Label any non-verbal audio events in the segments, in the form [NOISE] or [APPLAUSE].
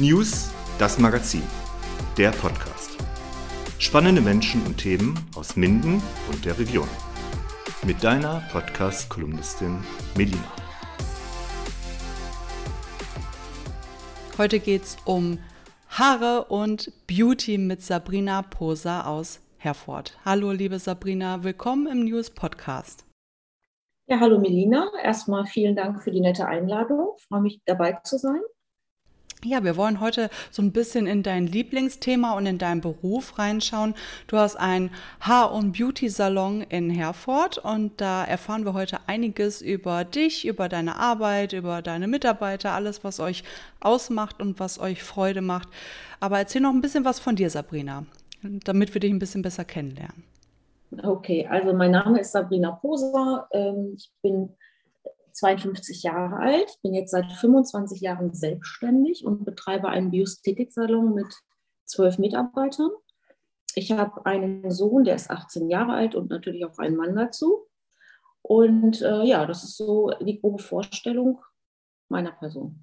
News, das Magazin, der Podcast. Spannende Menschen und Themen aus Minden und der Region. Mit deiner Podcast-Kolumnistin Melina. Heute geht es um Haare und Beauty mit Sabrina Poser aus Herford. Hallo, liebe Sabrina, willkommen im News Podcast. Ja, hallo Melina. Erstmal vielen Dank für die nette Einladung. Ich freue mich dabei zu sein. Ja, wir wollen heute so ein bisschen in dein Lieblingsthema und in deinen Beruf reinschauen. Du hast einen Haar- und Beauty-Salon in Herford und da erfahren wir heute einiges über dich, über deine Arbeit, über deine Mitarbeiter, alles, was euch ausmacht und was euch Freude macht. Aber erzähl noch ein bisschen was von dir, Sabrina, damit wir dich ein bisschen besser kennenlernen. Okay, also mein Name ist Sabrina Poser. Ähm, ich bin 52 Jahre alt, bin jetzt seit 25 Jahren selbstständig und betreibe einen Biosthetik-Salon mit zwölf Mitarbeitern. Ich habe einen Sohn, der ist 18 Jahre alt und natürlich auch einen Mann dazu. Und äh, ja, das ist so die grobe Vorstellung meiner Person.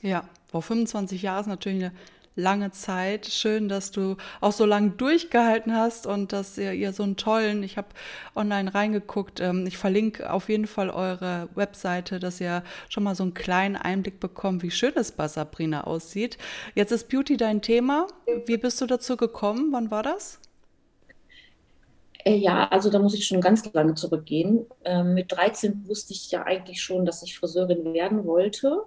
Ja, vor 25 Jahren ist natürlich eine lange Zeit. Schön, dass du auch so lange durchgehalten hast und dass ihr, ihr so einen tollen, ich habe online reingeguckt, ähm, ich verlinke auf jeden Fall eure Webseite, dass ihr schon mal so einen kleinen Einblick bekommt, wie schön es bei Sabrina aussieht. Jetzt ist Beauty dein Thema. Wie bist du dazu gekommen? Wann war das? Äh, ja, also da muss ich schon ganz lange zurückgehen. Ähm, mit 13 wusste ich ja eigentlich schon, dass ich Friseurin werden wollte.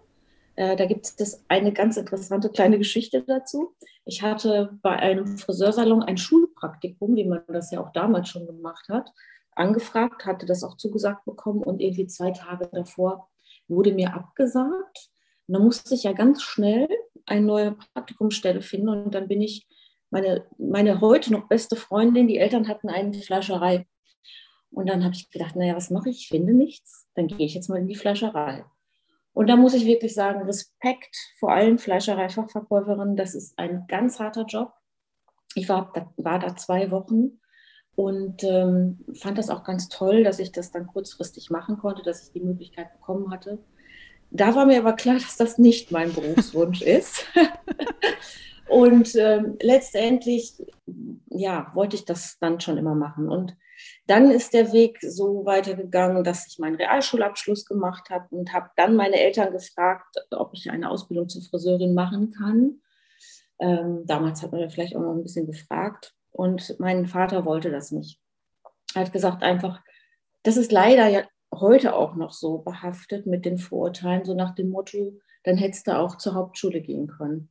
Äh, da gibt es eine ganz interessante kleine Geschichte dazu. Ich hatte bei einem Friseursalon ein Schulpraktikum, wie man das ja auch damals schon gemacht hat, angefragt, hatte das auch zugesagt bekommen und irgendwie zwei Tage davor wurde mir abgesagt. Und dann musste ich ja ganz schnell eine neue Praktikumsstelle finden und dann bin ich, meine, meine heute noch beste Freundin, die Eltern hatten eine Fleischerei. Und dann habe ich gedacht, naja, was mache ich? Ich finde nichts. Dann gehe ich jetzt mal in die Fleischerei. Und da muss ich wirklich sagen, Respekt vor allen Fleischereifachverkäuferinnen. Das ist ein ganz harter Job. Ich war, war da zwei Wochen und ähm, fand das auch ganz toll, dass ich das dann kurzfristig machen konnte, dass ich die Möglichkeit bekommen hatte. Da war mir aber klar, dass das nicht mein Berufswunsch [LAUGHS] ist. und ähm, letztendlich, ja, wollte ich das dann schon immer machen. Und dann ist der Weg so weitergegangen, dass ich meinen Realschulabschluss gemacht habe und habe dann meine Eltern gefragt, ob ich eine Ausbildung zur Friseurin machen kann. Ähm, damals hat man ja vielleicht auch noch ein bisschen gefragt und mein Vater wollte das nicht. Er hat gesagt einfach, das ist leider ja heute auch noch so behaftet mit den Vorurteilen, so nach dem Motto, dann hättest du auch zur Hauptschule gehen können.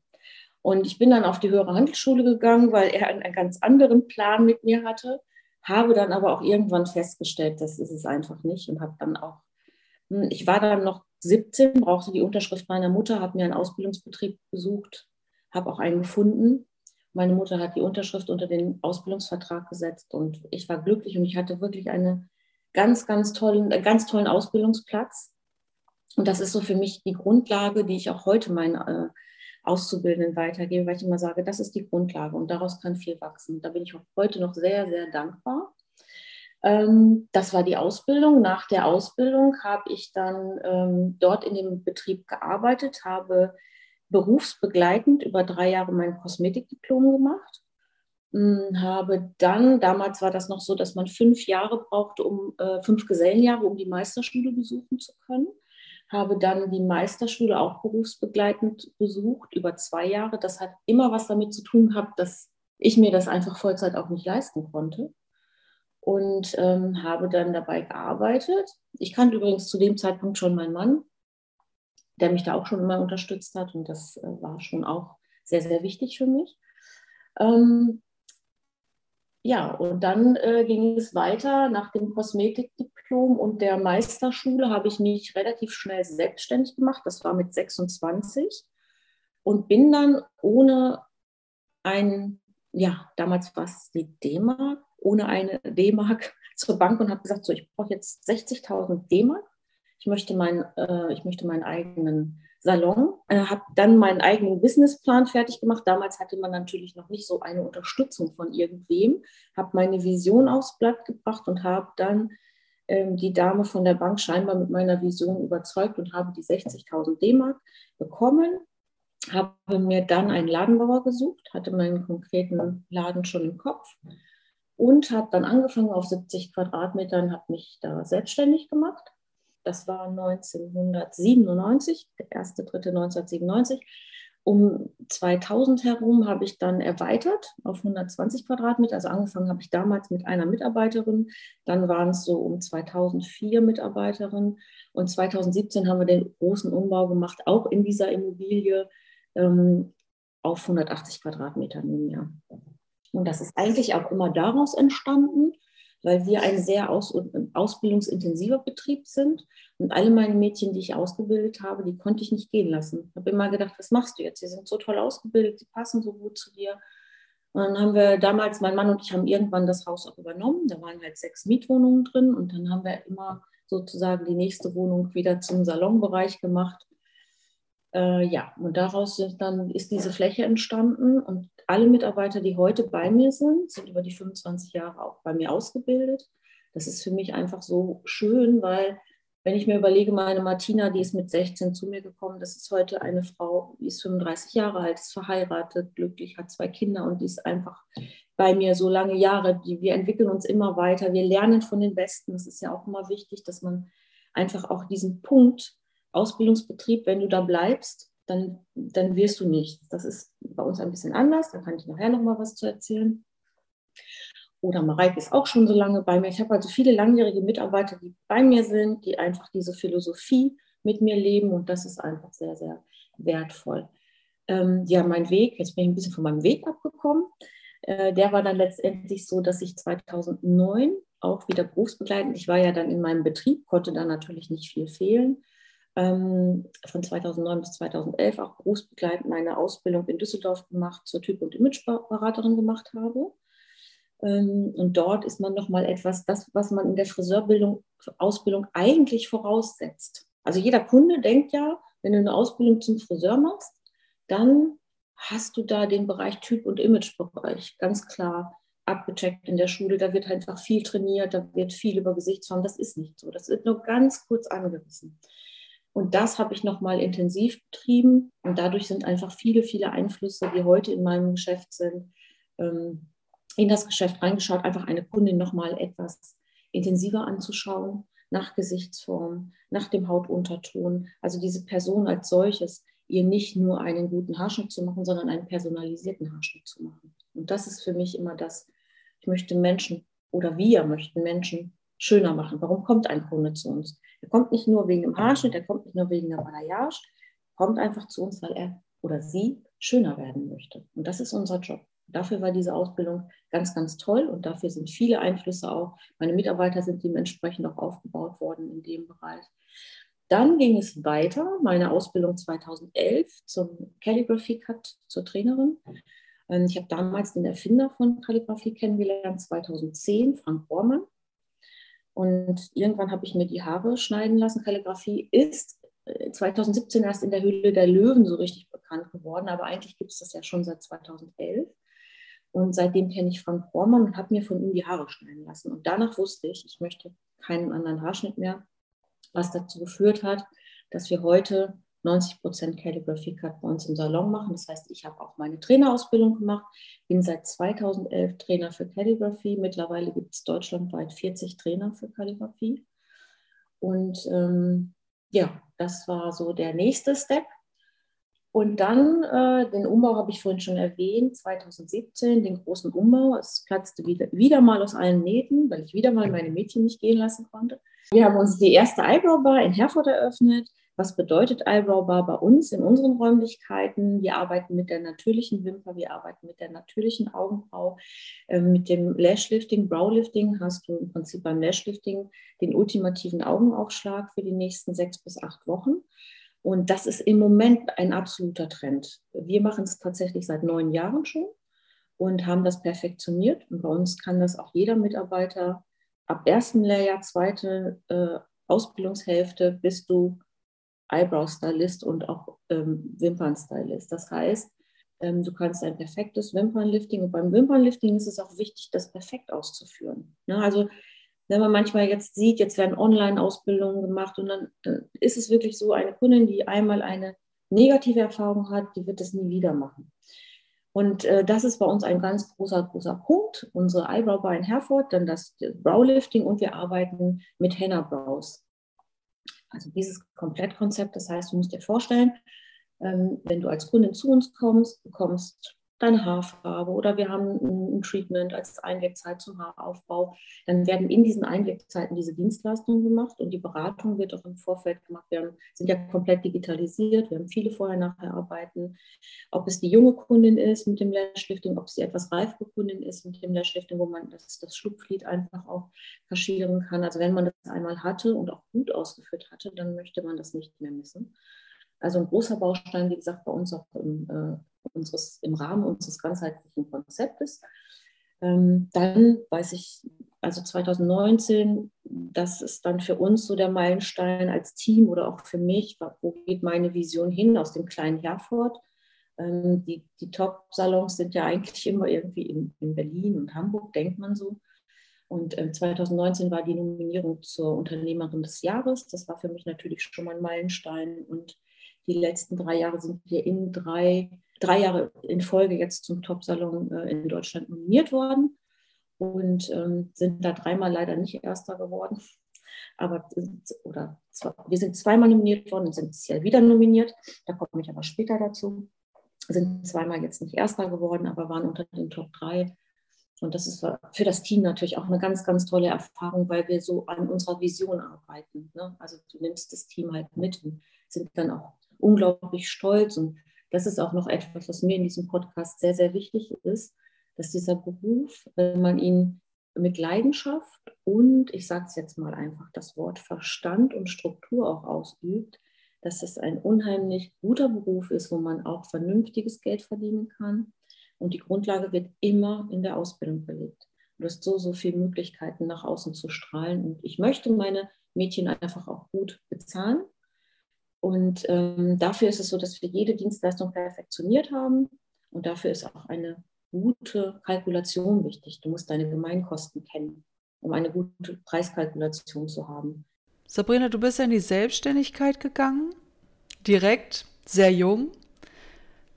Und ich bin dann auf die höhere Handelsschule gegangen, weil er einen, einen ganz anderen Plan mit mir hatte habe dann aber auch irgendwann festgestellt, das ist es einfach nicht und habe dann auch, hm, ich war dann noch 17, brauchte die Unterschrift meiner Mutter, habe mir einen Ausbildungsbetrieb besucht, habe auch einen gefunden. Meine Mutter hat die Unterschrift unter den Ausbildungsvertrag gesetzt und ich war glücklich und ich hatte wirklich einen ganz, ganz tollen, äh, ganz tollen Ausbildungsplatz. Und das ist so für mich die Grundlage, die ich auch heute meinen äh, Auszubildenden weitergebe, weil ich immer sage, das ist die Grundlage und daraus kann viel wachsen. Da bin ich auch heute noch sehr, sehr dankbar. Ähm, das war die Ausbildung. Nach der Ausbildung habe ich dann ähm, dort in dem Betrieb gearbeitet, habe berufsbegleitend über drei Jahre mein Kosmetikdiplom gemacht. Hm, habe dann, damals war das noch so, dass man fünf Jahre brauchte, um äh, fünf Gesellenjahre, um die Meisterschule besuchen zu können habe dann die Meisterschule auch berufsbegleitend besucht über zwei Jahre. Das hat immer was damit zu tun gehabt, dass ich mir das einfach Vollzeit auch nicht leisten konnte und ähm, habe dann dabei gearbeitet. Ich kannte übrigens zu dem Zeitpunkt schon meinen Mann, der mich da auch schon immer unterstützt hat und das äh, war schon auch sehr, sehr wichtig für mich. Ähm, ja, und dann äh, ging es weiter. Nach dem Kosmetikdiplom und der Meisterschule habe ich mich relativ schnell selbstständig gemacht. Das war mit 26 und bin dann ohne ein, ja, damals war es die D-Mark, ohne eine D-Mark [LAUGHS] zur Bank und habe gesagt, so, ich brauche jetzt 60.000 D-Mark. Ich möchte, mein, äh, ich möchte meinen eigenen Salon, äh, habe dann meinen eigenen Businessplan fertig gemacht. Damals hatte man natürlich noch nicht so eine Unterstützung von irgendwem, habe meine Vision aufs Blatt gebracht und habe dann ähm, die Dame von der Bank scheinbar mit meiner Vision überzeugt und habe die 60.000 D-Mark bekommen. habe mir dann einen Ladenbauer gesucht, hatte meinen konkreten Laden schon im Kopf und habe dann angefangen auf 70 Quadratmetern, habe mich da selbstständig gemacht. Das war 1997, der 1.3.1997. Um 2000 herum habe ich dann erweitert auf 120 Quadratmeter. Also angefangen habe ich damals mit einer Mitarbeiterin. Dann waren es so um 2004 Mitarbeiterinnen. Und 2017 haben wir den großen Umbau gemacht, auch in dieser Immobilie ähm, auf 180 Quadratmeter nunmehr. Und das ist eigentlich auch immer daraus entstanden, weil wir ein sehr aus, ausbildungsintensiver Betrieb sind. Und alle meine Mädchen, die ich ausgebildet habe, die konnte ich nicht gehen lassen. Ich habe immer gedacht, was machst du jetzt? Sie sind so toll ausgebildet, sie passen so gut zu dir. Und dann haben wir damals, mein Mann und ich haben irgendwann das Haus auch übernommen. Da waren halt sechs Mietwohnungen drin und dann haben wir immer sozusagen die nächste Wohnung wieder zum Salonbereich gemacht. Äh, ja, und daraus dann ist diese Fläche entstanden und alle Mitarbeiter, die heute bei mir sind, sind über die 25 Jahre auch bei mir ausgebildet. Das ist für mich einfach so schön, weil wenn ich mir überlege, meine Martina, die ist mit 16 zu mir gekommen, das ist heute eine Frau, die ist 35 Jahre alt, ist verheiratet, glücklich, hat zwei Kinder und die ist einfach bei mir so lange Jahre. Wir entwickeln uns immer weiter, wir lernen von den Besten. Das ist ja auch immer wichtig, dass man einfach auch diesen Punkt Ausbildungsbetrieb, wenn du da bleibst, dann, dann wirst du nicht. Das ist bei uns ein bisschen anders, da kann ich nachher nochmal was zu erzählen. Oder Mareike ist auch schon so lange bei mir. Ich habe also viele langjährige Mitarbeiter, die bei mir sind, die einfach diese Philosophie mit mir leben und das ist einfach sehr, sehr wertvoll. Ähm, ja, mein Weg, jetzt bin ich ein bisschen von meinem Weg abgekommen. Äh, der war dann letztendlich so, dass ich 2009 auch wieder berufsbegleitend, ich war ja dann in meinem Betrieb, konnte da natürlich nicht viel fehlen, ähm, von 2009 bis 2011 auch berufsbegleitend meine Ausbildung in Düsseldorf gemacht, zur Typ- und Imageberaterin gemacht habe. Ähm, und dort ist man nochmal etwas, das, was man in der Friseurbildung, Ausbildung eigentlich voraussetzt. Also jeder Kunde denkt ja, wenn du eine Ausbildung zum Friseur machst, dann hast du da den Bereich Typ- und Imagebereich ganz klar abgecheckt in der Schule. Da wird einfach viel trainiert, da wird viel über Gesichtsform. Das ist nicht so. Das wird nur ganz kurz angerissen. Und das habe ich nochmal intensiv betrieben. Und dadurch sind einfach viele, viele Einflüsse, die heute in meinem Geschäft sind, ähm, in das Geschäft reingeschaut, einfach eine Kundin nochmal etwas intensiver anzuschauen, nach Gesichtsform, nach dem Hautunterton. Also diese Person als solches, ihr nicht nur einen guten Haarschnitt zu machen, sondern einen personalisierten Haarschnitt zu machen. Und das ist für mich immer das, ich möchte Menschen oder wir möchten Menschen schöner machen. Warum kommt ein Kunde zu uns? Er kommt nicht nur wegen dem Haarschnitt, er kommt nicht nur wegen der Balayage, kommt einfach zu uns, weil er oder sie schöner werden möchte. Und das ist unser Job. Dafür war diese Ausbildung ganz, ganz toll und dafür sind viele Einflüsse auch. Meine Mitarbeiter sind dementsprechend auch aufgebaut worden in dem Bereich. Dann ging es weiter, meine Ausbildung 2011 zum Calligraphy Cut zur Trainerin. Ähm, ich habe damals den Erfinder von Calligraphy kennengelernt, 2010, Frank Bormann. Und irgendwann habe ich mir die Haare schneiden lassen. Kalligrafie ist 2017 äh, erst in der Höhle der Löwen so richtig bekannt geworden, aber eigentlich gibt es das ja schon seit 2011. Und seitdem kenne ich Frank Bormann und habe mir von ihm die Haare schneiden lassen. Und danach wusste ich, ich möchte keinen anderen Haarschnitt mehr, was dazu geführt hat, dass wir heute 90 Prozent Calligraphy Cut bei uns im Salon machen. Das heißt, ich habe auch meine Trainerausbildung gemacht, bin seit 2011 Trainer für Calligraphy. Mittlerweile gibt es deutschlandweit 40 Trainer für Calligraphy. Und ähm, ja, das war so der nächste Step. Und dann, äh, den Umbau habe ich vorhin schon erwähnt, 2017, den großen Umbau. Es platzte wieder, wieder mal aus allen Nähten, weil ich wieder mal meine Mädchen nicht gehen lassen konnte. Wir haben uns die erste Eyebrow Bar in Herford eröffnet. Was bedeutet Eyebrow Bar bei uns in unseren Räumlichkeiten? Wir arbeiten mit der natürlichen Wimper, wir arbeiten mit der natürlichen Augenbraue. Ähm, mit dem Lashlifting, Browlifting hast du im Prinzip beim Lashlifting den ultimativen Augenaufschlag für die nächsten sechs bis acht Wochen. Und das ist im Moment ein absoluter Trend. Wir machen es tatsächlich seit neun Jahren schon und haben das perfektioniert. Und bei uns kann das auch jeder Mitarbeiter ab ersten Lehrjahr, zweite äh, Ausbildungshälfte, bist du Eyebrow-Stylist und auch ähm, Wimpern-Stylist. Das heißt, ähm, du kannst ein perfektes Wimpernlifting und beim Wimpernlifting ist es auch wichtig, das perfekt auszuführen. Ne? Also wenn man manchmal jetzt sieht, jetzt werden Online-Ausbildungen gemacht und dann, dann ist es wirklich so, eine Kundin, die einmal eine negative Erfahrungen hat, die wird es nie wieder machen. Und äh, das ist bei uns ein ganz großer, großer Punkt. Unsere Eyebrow Bar in Herford, dann das Browlifting und wir arbeiten mit Henna Brows. Also dieses Komplettkonzept, das heißt, du musst dir vorstellen, ähm, wenn du als Kundin zu uns kommst, bekommst deine Haarfarbe oder wir haben ein, Treatment als Einwegzeit zum Haaraufbau, dann werden in diesen Einwegzeiten diese Dienstleistungen gemacht und die Beratung wird auch im Vorfeld gemacht. Wir sind ja komplett digitalisiert, wir haben viele Vorher-Nachher-Arbeiten. Ob es die junge Kundin ist mit dem Lashlifting, ob es die etwas reifere Kundin ist mit dem Lashlifting, wo man das, das Schlupflied einfach auch kaschieren kann. Also wenn man das einmal hatte und auch gut ausgeführt hatte, dann möchte man das nicht mehr missen. Also ein großer Baustein, wie gesagt, bei uns auch im, äh, unseres, im Rahmen unseres ganzheitlichen Konzeptes. Ähm, dann weiß ich, also 2019, das ist dann für uns so der Meilenstein als Team oder auch für mich, wo geht meine Vision hin aus dem kleinen Herford. Ähm, die die Top-Salons sind ja eigentlich immer irgendwie in, in, Berlin und Hamburg, denkt man so. Und äh, 2019 war die Nominierung zur Unternehmerin des Jahres. Das war für mich natürlich schon mal ein Meilenstein. Und die letzten drei Jahre sind wir in drei drei Jahre in Folge jetzt zum Top-Salon äh, in Deutschland nominiert worden und ähm, sind da dreimal leider nicht Erster geworden. Aber oder wir sind zweimal nominiert worden und sind bisher wieder nominiert. Da komme ich aber später dazu. Sind zweimal jetzt nicht Erster geworden, aber waren unter den Top 3. Und das ist für das Team natürlich auch eine ganz, ganz tolle Erfahrung, weil wir so an unserer Vision arbeiten. Ne? Also du nimmst das Team halt mit und sind dann auch unglaublich stolz und das ist auch noch etwas, was mir in diesem Podcast sehr, sehr wichtig ist, dass dieser Beruf, wenn man ihn mit Leidenschaft und, ich sage es jetzt mal einfach, das Wort Verstand und Struktur auch ausübt, dass es ein unheimlich guter Beruf ist, wo man auch vernünftiges Geld verdienen kann. Und die Grundlage wird immer in der Ausbildung gelegt. Du hast so, so viele Möglichkeiten, nach außen zu strahlen. Und ich möchte meine Mädchen einfach auch gut bezahlen. Und ähm, dafür ist es so, dass wir jede Dienstleistung perfektioniert haben. Und dafür ist auch eine gute Kalkulation wichtig. Du musst deine Gemeinkosten kennen, um eine gute Preiskalkulation zu haben. Sabrina, du bist ja in die Selbstständigkeit gegangen, direkt, sehr jung.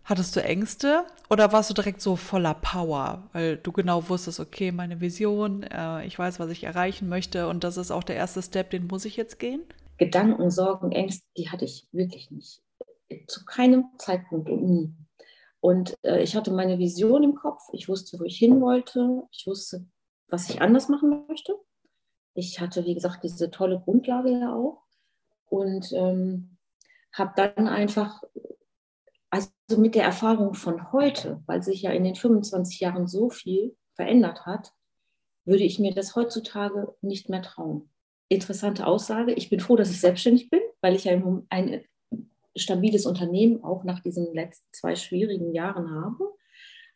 Hattest du Ängste oder warst du direkt so voller Power, weil du genau wusstest, okay, meine Vision, äh, ich weiß, was ich erreichen möchte und das ist auch der erste Step, den muss ich jetzt gehen? Gedanken, Sorgen, Ängste, die hatte ich wirklich nicht. Zu keinem Zeitpunkt und nie. Und äh, ich hatte meine Vision im Kopf. Ich wusste, wo ich hin wollte. Ich wusste, was ich anders machen möchte. Ich hatte, wie gesagt, diese tolle Grundlage ja auch. Und ähm, habe dann einfach, also mit der Erfahrung von heute, weil sich ja in den 25 Jahren so viel verändert hat, würde ich mir das heutzutage nicht mehr trauen interessante Aussage. Ich bin froh, dass ich selbstständig bin, weil ich ja ein stabiles Unternehmen auch nach diesen letzten zwei schwierigen Jahren habe.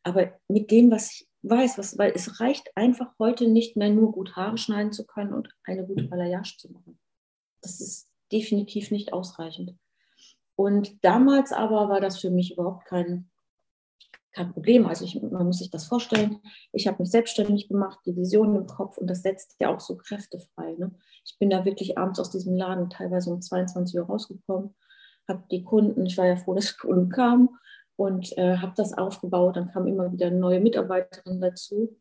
Aber mit dem, was ich weiß, was, weil es reicht einfach heute nicht mehr nur gut Haare schneiden zu können und eine gute Balayage zu machen. Das ist definitiv nicht ausreichend. Und damals aber war das für mich überhaupt kein kein Problem. Also ich, man muss sich das vorstellen. Ich habe mich selbstständig gemacht, die Vision im Kopf und das setzt ja auch so Kräfte frei. Ne? Ich bin da wirklich abends aus diesem Laden teilweise um 22 Uhr rausgekommen, habe die Kunden, ich war ja froh, [LAUGHS] dass die Kunden kamen und äh, habe das aufgebaut. Dann kam immer wieder neue Mitarbeiterin dazu.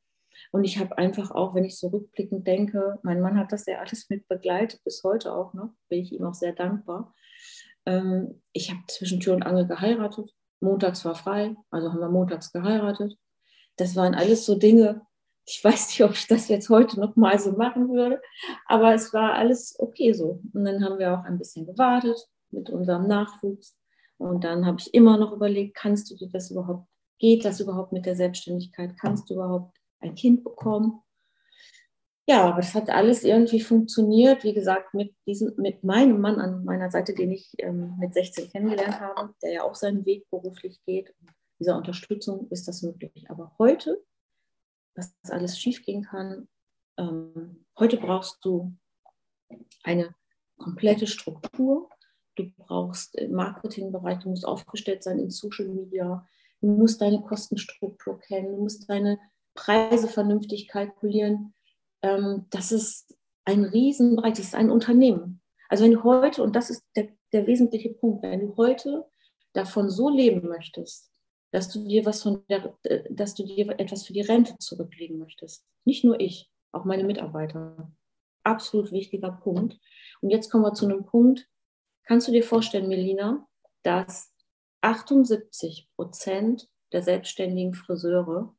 Und ich habe einfach auch, wenn ich so rückblickend denke, mein Mann hat das ja alles mit begleitet, bis heute auch noch, bin ich ihm auch sehr dankbar. Ähm, ich habe zwischen Tür und Angel geheiratet montags war frei, also haben wir montags geheiratet. Das waren alles so Dinge, ich weiß nicht, ob ich das jetzt heute noch mal so machen würde, aber es war alles okay so. Und dann haben wir auch ein bisschen gewartet mit unserem Nachwuchs. Und dann habe ich immer noch überlegt, kannst du dir das überhaupt, geht das überhaupt mit der Selbstständigkeit? Kannst du überhaupt ein Kind bekommen? Ja, aber das hat alles irgendwie funktioniert. Wie gesagt, mit, diesem, mit meinem Mann an meiner Seite, den ich ähm, mit 16 kennengelernt habe, der ja auch seinen Weg beruflich geht. Dieser Unterstützung ist das möglich. Aber heute, was alles schiefgehen kann, ähm, heute brauchst du eine komplette Struktur. Du brauchst im Marketingbereich, du musst aufgestellt sein in Social Media. Du musst deine Kostenstruktur kennen, du musst deine Preise vernünftig kalkulieren ähm, das ist ein Riesenbereich, das ist ein Unternehmen. Also wenn du heute, und das ist der, der wesentliche Punkt, wenn du heute davon so leben möchtest, dass du dir was von der, äh, dass du dir etwas für die Rente zurücklegen möchtest. Nicht nur ich, auch meine Mitarbeiter. Absolut wichtiger Punkt. Und jetzt kommen wir zu einem Punkt. Kannst du dir vorstellen, Melina, dass 78 Prozent der selbstständigen Friseure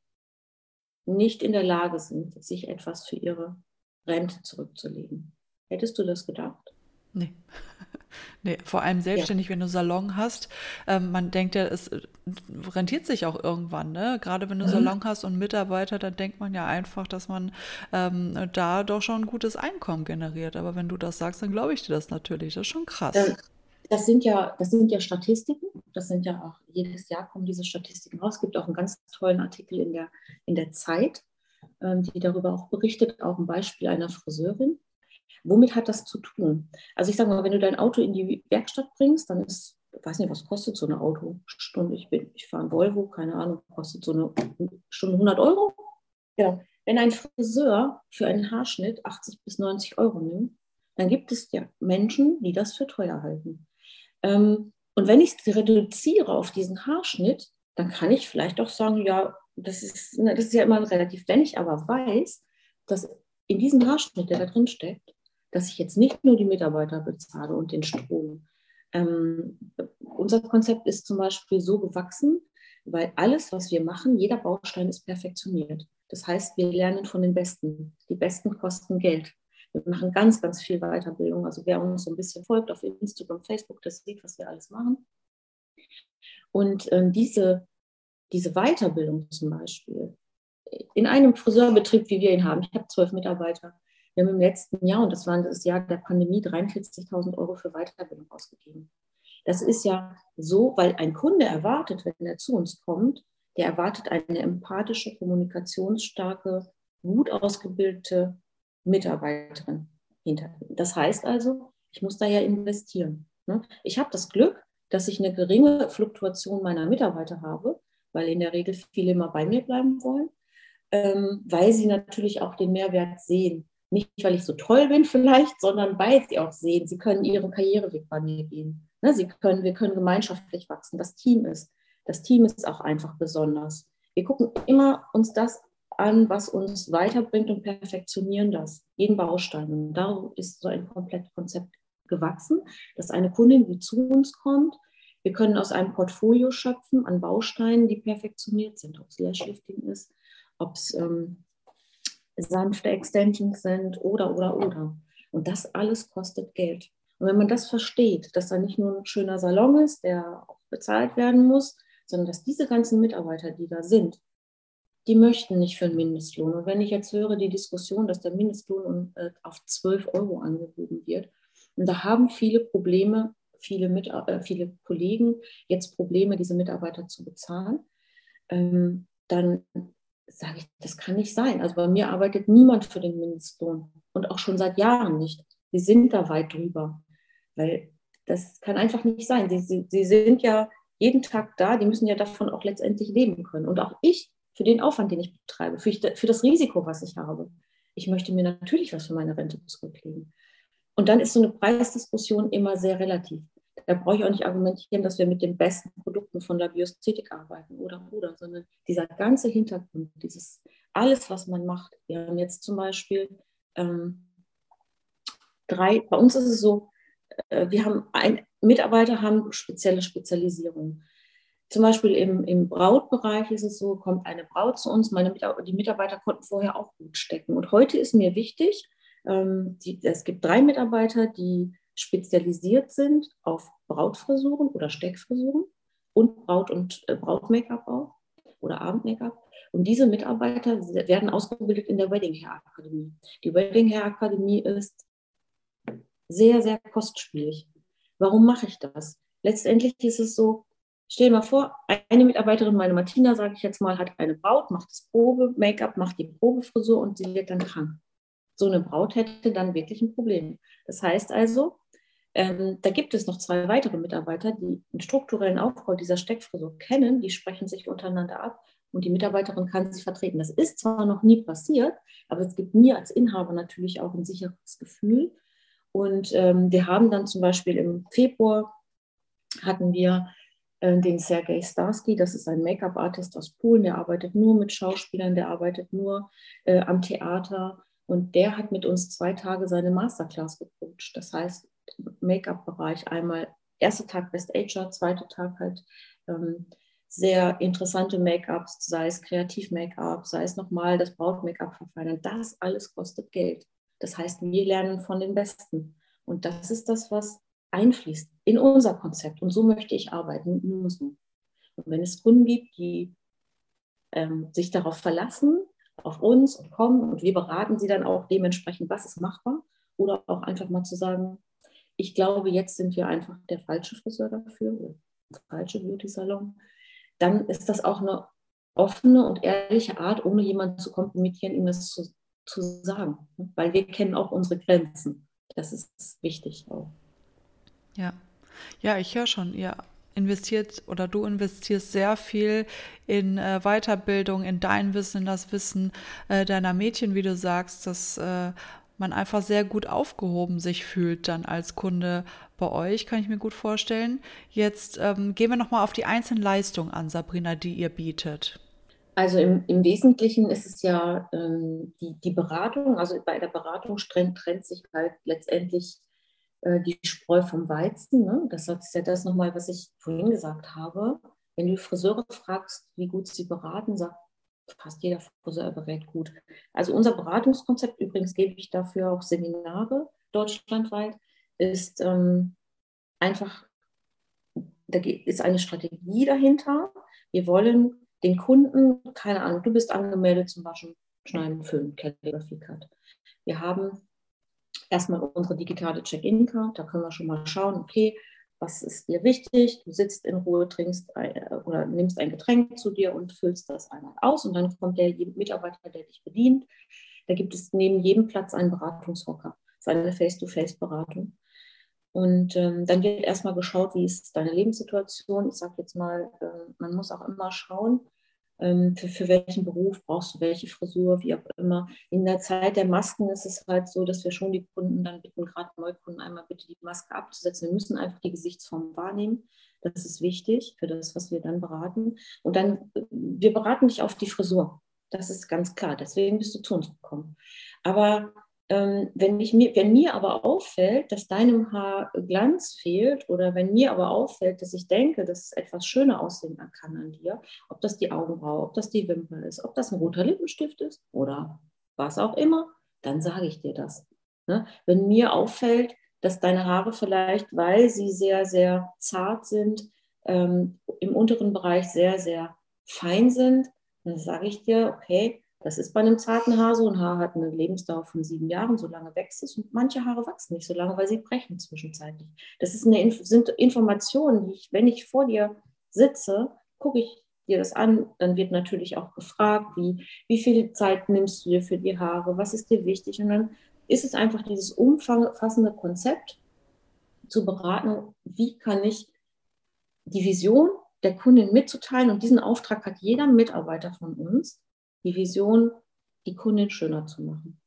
nicht in der Lage sind, sich etwas für ihre Rente zurückzulegen. Hättest du das gedacht? Nee. [LAUGHS] nee, vor allem selbstständig, ja. wenn du Salon hast. Ähm, man denkt ja, es äh, rentiert sich auch irgendwann, ne? Gerade wenn du mhm. Salon hast und Mitarbeiter, dann denkt man ja einfach, dass man ähm, da doch schon ein gutes Einkommen generiert. Aber wenn du das sagst, dann glaube ich dir das natürlich. Das ist schon krass. Dann, das sind ja, das sind ja Statistiken. Das sind ja auch, jedes Jahr kommen diese Statistiken raus. Es gibt auch einen ganz tollen Artikel in der, in der Zeit, ähm, die darüber auch berichtet, auch ein Beispiel einer Friseurin. Womit hat das zu tun? Also ich sage mal, wenn du dein Auto in die Werkstatt bringst, dann ist, ich weiß nicht, was kostet so eine Autostunde? Ich, ich fahre ein Volvo, keine Ahnung, kostet so eine Stunde 100 Euro? Ja. Wenn ein Friseur für einen Haarschnitt 80 bis 90 Euro nimmt, dann gibt es ja Menschen, die das für teuer halten. Ähm, und wenn ich es reduziere auf diesen Haarschnitt, dann kann ich vielleicht auch sagen, ja, das ist, das ist ja immer relativ, wenn ich aber weiß, dass in diesem Haarschnitt, der da drin steckt, dass ich jetzt nicht nur die Mitarbeiter bezahle und den Strom. Ähm, unser Konzept ist zum Beispiel so gewachsen, weil alles, was wir machen, jeder Baustein ist perfektioniert. Das heißt, wir lernen von den Besten. Die Besten kosten Geld. Wir machen ganz, ganz viel Weiterbildung. Also wer uns so ein bisschen folgt auf Instagram, Facebook, das sieht, was wir alles machen. Und ähm, diese, diese Weiterbildung zum Beispiel, in einem Friseurbetrieb, wie wir ihn haben, ich habe zwölf Mitarbeiter, wir haben im letzten Jahr, und das war das Jahr der Pandemie, 43.000 Euro für Weiterbildung ausgegeben. Das ist ja so, weil ein Kunde erwartet, wenn er zu uns kommt, der erwartet eine empathische, kommunikationsstarke, gut ausgebildete Mitarbeiterin hinter. Das heißt also, ich muss da ja investieren. Ne? Ich habe das Glück, dass ich eine geringe Fluktuation meiner Mitarbeiter habe, weil in der Regel viele immer bei mir bleiben wollen, ähm, weil sie natürlich auch den Mehrwert sehen. Nicht, weil ich so toll bin vielleicht, sondern weil sie auch sehen, sie können ihren Karriereweg bei mir gehen. Ne, sie können, wir können gemeinschaftlich wachsen. Das Team ist, das Team ist auch einfach besonders. Wir gucken immer uns das an, was uns weiterbringt und perfektionieren das, jeden Baustein. Und darum ist so ein komplettes Konzept gewachsen, dass eine Kundin, die zu uns kommt, wir können aus einem Portfolio schöpfen an Bausteinen, die perfektioniert sind, ob es Lashlifting ist, ob es ähm, sanfte Extensions sind oder, oder, oder. Und das alles kostet Geld. Und wenn man das versteht, dass da nicht nur ein schöner Salon ist, der auch bezahlt werden muss, sondern dass diese ganzen Mitarbeiter, die da sind, die möchten nicht für einen Mindestlohn. Und wenn ich jetzt höre die Diskussion, dass der Mindestlohn äh, auf 12 Euro angehoben wird, und da haben viele Probleme, viele, Mit äh, viele Kollegen jetzt Probleme, diese Mitarbeiter zu bezahlen, ähm, dann sage ich, das kann nicht sein. Also bei mir arbeitet niemand für den Mindestlohn und auch schon seit Jahren nicht. Sie sind da weit drüber, weil das kann einfach nicht sein. Sie, sie, sie sind ja jeden Tag da, die müssen ja davon auch letztendlich leben können. Und auch ich, für den Aufwand, den ich betreibe, für, ich, für das Risiko, was ich habe, ich möchte mir natürlich was für meine Rente zurücklegen. Und dann ist so eine Preisdiskussion immer sehr relativ. Da brauche ich auch nicht argumentieren, dass wir mit den besten Produkten von der Biosthetik arbeiten oder oder, sondern dieser ganze Hintergrund, dieses alles, was man macht. Wir haben jetzt zum Beispiel ähm, drei, bei uns ist es so, äh, wir haben ein, Mitarbeiter haben spezielle Spezialisierungen. Zum Beispiel im, im Brautbereich ist es so, kommt eine Braut zu uns, meine die Mitarbeiter konnten vorher auch gut stecken. Und heute ist mir wichtig, ähm, die, es gibt drei Mitarbeiter, die spezialisiert sind auf Brautfrisuren oder Steckfrisuren und Braut- und äh, Braut-Make-up auch oder Abend-Make-up. Und diese Mitarbeiter werden ausgebildet in der Wedding Hair Akademie. Die Wedding Hair Akademie ist sehr, sehr kostspielig. Warum mache ich das? Letztendlich ist es so, stell dir mal vor, eine Mitarbeiterin, meine Martina, sage ich jetzt mal, hat eine Braut, macht das Probe-Make-up, macht die Probefrisur und sie wird dann krank. So eine Braut hätte dann wirklich ein Problem. Das heißt also, ähm, da gibt es noch zwei weitere Mitarbeiter, die den strukturellen Aufbau dieser Steckfrisur kennen, die sprechen sich untereinander ab und die Mitarbeiterin kann sich vertreten. Das ist zwar noch nie passiert, aber es gibt mir als Inhaber natürlich auch ein sicheres Gefühl. Und ähm, wir haben dann zum Beispiel im Februar hatten wir den Sergei Starsky, das ist ein Make-up-Artist aus Polen, der arbeitet nur mit Schauspielern, der arbeitet nur äh, am Theater und der hat mit uns zwei Tage seine Masterclass gecoacht. Das heißt, Make-up-Bereich einmal, erster Tag Best Ager, zweiter Tag halt ähm, sehr interessante Make-ups, sei es Kreativ-Make-up, sei es nochmal das Braut-Make-up verfeinern. Das alles kostet Geld. Das heißt, wir lernen von den Besten. Und das ist das, was einfließt in unser Konzept. Und so möchte ich arbeiten, nur. Und wenn es Kunden gibt, die ähm, sich darauf verlassen, auf uns und kommen und wir beraten sie dann auch dementsprechend, was ist machbar oder auch einfach mal zu sagen, ich glaube, jetzt sind wir einfach der falsche Friseur dafür, der falsche Beauty-Salon, dann ist das auch eine offene und ehrliche Art, ohne jemanden zu kompromittieren, ihm das zu, zu sagen. Weil wir kennen auch unsere Grenzen. Das ist wichtig auch. Ja, ja, ich höre schon, ihr investiert oder du investierst sehr viel in äh, Weiterbildung, in dein Wissen, in das Wissen äh, deiner Mädchen, wie du sagst, dass äh, man einfach sehr gut aufgehoben sich fühlt dann als Kunde bei euch, kann ich mir gut vorstellen. Jetzt ähm, gehen wir nochmal auf die einzelnen Leistungen an, Sabrina, die ihr bietet. Also im, im Wesentlichen ist es ja ähm, die, die Beratung, also bei der Beratung trennt, trennt sich halt letztendlich die Spreu vom Weizen. Ne? Das ist ja das nochmal, was ich vorhin gesagt habe. Wenn du Friseure fragst, wie gut sie beraten, sagt fast jeder Friseur berät gut. Also unser Beratungskonzept, übrigens gebe ich dafür auch Seminare deutschlandweit, ist ähm, einfach, da ist eine Strategie dahinter. Wir wollen den Kunden, keine Ahnung, du bist angemeldet zum Waschen, Schneiden, Füllen, Calligraphy-Cut. Wir haben erstmal unsere digitale Check-in-Card. Da können wir schon mal schauen, okay, was ist dir wichtig? Du sitzt in Ruhe, trinkst ein, äh, oder nimmst ein Getränk zu dir und füllst das einmal aus. Und dann kommt der Mitarbeiter, der dich bedient. Da gibt es neben jedem Platz einen Beratungshocker. Das ist eine Face-to-Face-Beratung. Und ähm, dann wird erstmal geschaut, wie ist deine Lebenssituation. Ich sage jetzt mal, äh, man muss auch immer schauen, für, für welchen Beruf brauchst du welche Frisur, wie auch immer. In der Zeit der Masken ist es halt so, dass wir schon die Kunden dann bitten, gerade Neukunden einmal bitte die Maske abzusetzen. Wir müssen einfach die Gesichtsform wahrnehmen. Das ist wichtig für das, was wir dann beraten. Und dann, wir beraten dich auf die Frisur. Das ist ganz klar. Deswegen bist du zu uns gekommen. Aber ähm, wenn, ich mir, wenn mir aber auffällt, dass deinem Haar Glanz fehlt oder wenn mir aber auffällt, dass ich denke, dass es etwas schöner aussehen kann an dir, ob das die Augenbraue, ob das die Wimper ist, ob das ein roter Lippenstift ist oder was auch immer, dann sage ich dir das. Ne? Wenn mir auffällt, dass deine Haare vielleicht, weil sie sehr, sehr zart sind, ähm, im unteren Bereich sehr, sehr fein sind, dann sage ich dir, okay, das ist bei einem zarten Haar so. Ein Haar hat eine Lebensdauer von sieben Jahren, so lange wächst es. Und manche Haare wachsen nicht so lange, weil sie brechen zwischenzeitlich. Das ist eine, sind Informationen, die ich, wenn ich vor dir sitze, gucke ich dir das an. Dann wird natürlich auch gefragt, wie, wie viel Zeit nimmst du dir für die Haare, was ist dir wichtig. Und dann ist es einfach dieses umfassende Konzept zu beraten, wie kann ich die Vision der Kundin mitzuteilen. Und diesen Auftrag hat jeder Mitarbeiter von uns die Vision, die Kundin schöner zu machen.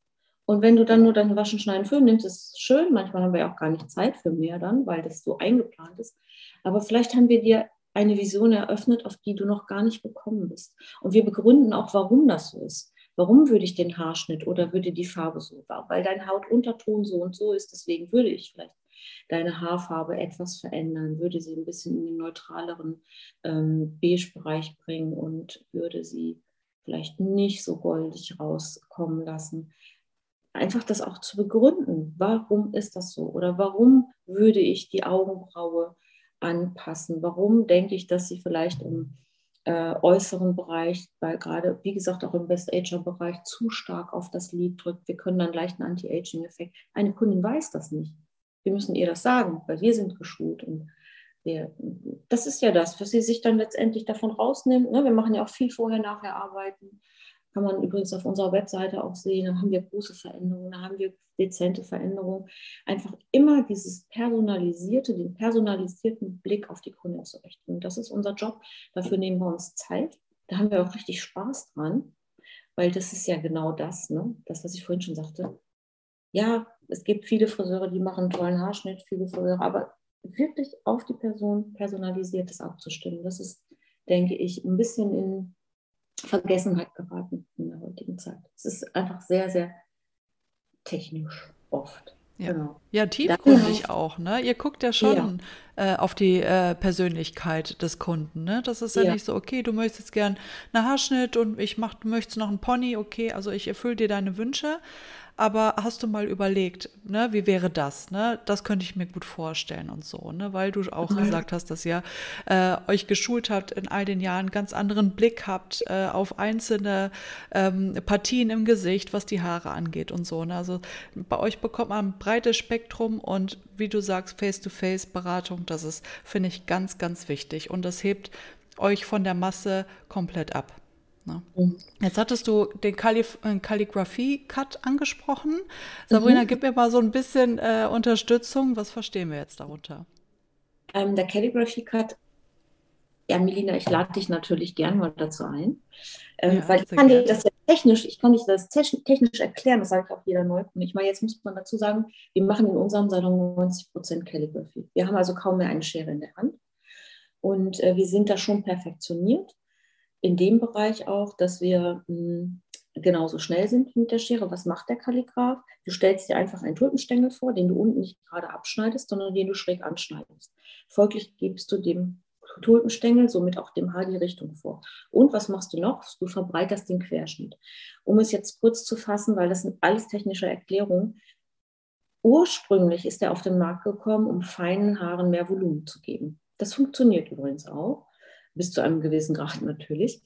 Und wenn du dann nur deine Waschen, Schneiden, Föhn nimmst, ist schön. Manchmal haben wir ja auch gar nicht Zeit für mehr dann, weil das so eingeplant ist. Aber vielleicht haben wir dir eine Vision eröffnet, auf die du noch gar nicht gekommen bist. Und wir begründen auch, warum das so ist. Warum würde ich den Haarschnitt oder würde die Farbe so? Weil dein Hautunterton so und so ist, deswegen würde ich vielleicht deine Haarfarbe etwas verändern, würde sie ein bisschen in den neutraleren ähm, Beige-Bereich bringen und würde sie vielleicht nicht so goldig rauskommen lassen. Einfach das auch zu begründen. Warum ist das so? Oder warum würde ich die Augenbraue anpassen? Warum denke ich, dass sie vielleicht im äh, äußeren Bereich, weil gerade, wie gesagt, auch im Best-Ager-Bereich zu stark auf das Lid drückt. Wir können dann leicht einen Anti-Aging-Effekt. Eine Kundin weiß das nicht. Wir müssen ihr das sagen, weil wir sind geschult und wir, das ist ja das, was sie sich dann letztendlich davon rausnimmt. Ne? Wir machen ja auch viel Vorher-Nachher-Arbeiten. Kann man übrigens auf unserer Webseite auch sehen. Da haben wir große Veränderungen, da haben wir dezente Veränderungen. Einfach immer dieses personalisierte, den personalisierten Blick auf die Kunden zu richten. Das ist unser Job. Dafür nehmen wir uns Zeit. Da haben wir auch richtig Spaß dran, weil das ist ja genau das, ne? das, was ich vorhin schon sagte. Ja, es gibt viele Friseure, die machen einen tollen Haarschnitt, viele Friseure, aber wirklich auf die Person personalisiertes abzustimmen. Das ist, denke ich, ein bisschen in Vergessenheit geraten in der heutigen Zeit. Es ist einfach sehr, sehr technisch oft. Ja, genau. ja tiefgründig auch. Ne? Ihr guckt ja schon ja. Äh, auf die äh, Persönlichkeit des Kunden. Ne? Das ist ja, ja, nicht so, okay, du möchtest jetzt gern einen Haarschnitt und ich mach, du möchtest noch einen Pony, okay, also ich erfülle dir deine Wünsche, aber hast du mal überlegt, ne, wie wäre das? Ne? Das könnte ich mir gut vorstellen und so, ne? weil du auch mhm. gesagt hast, dass ihr äh, euch geschult habt in all den Jahren, ganz anderen Blick habt äh, auf einzelne ähm, Partien im Gesicht, was die Haare angeht und so. Ne? Also bei euch bekommt man ein breites Spektrum und wie du sagst, Face-to-Face-Beratung, das ist, finde ich, ganz, ganz wichtig und das hebt euch von der Masse komplett ab. Ne? Mhm. Jetzt hattest du den Kalligrafie-Cut angesprochen. Sabrina, mhm. gib mir mal so ein bisschen äh, Unterstützung. Was verstehen wir jetzt darunter? Ähm, der Calligraphy-Cut, ja, Melina, ich lade dich natürlich gern mal dazu ein. Ähm, ja, weil ich kann dir das ja technisch, ich kann dich das technisch erklären, das sage ich auch jeder Neukunde. Ich meine, jetzt muss man dazu sagen, wir machen in unserem Salon 90 Prozent Calligraphy. Wir haben also kaum mehr eine Schere in der Hand. Und äh, wir sind da schon perfektioniert in dem Bereich auch, dass wir mh, hm, genauso schnell sind mit der Schere. Was macht der Kalligraph? Du stellst dir einfach einen Tulpenstängel vor, den du unten nicht gerade abschneidest, sondern den du schräg anschneidest. Folglich gibst du dem Tulpenstängel, somit auch dem Haar die Richtung vor. Und was machst du noch? Du verbreiterst den Querschnitt. Um es jetzt kurz zu fassen, weil das sind alles technische Erklärungen. Ursprünglich ist er auf den Markt gekommen, um feinen Haaren mehr Volumen zu geben. Das funktioniert übrigens auch bis zu einem gewissen Grad natürlich.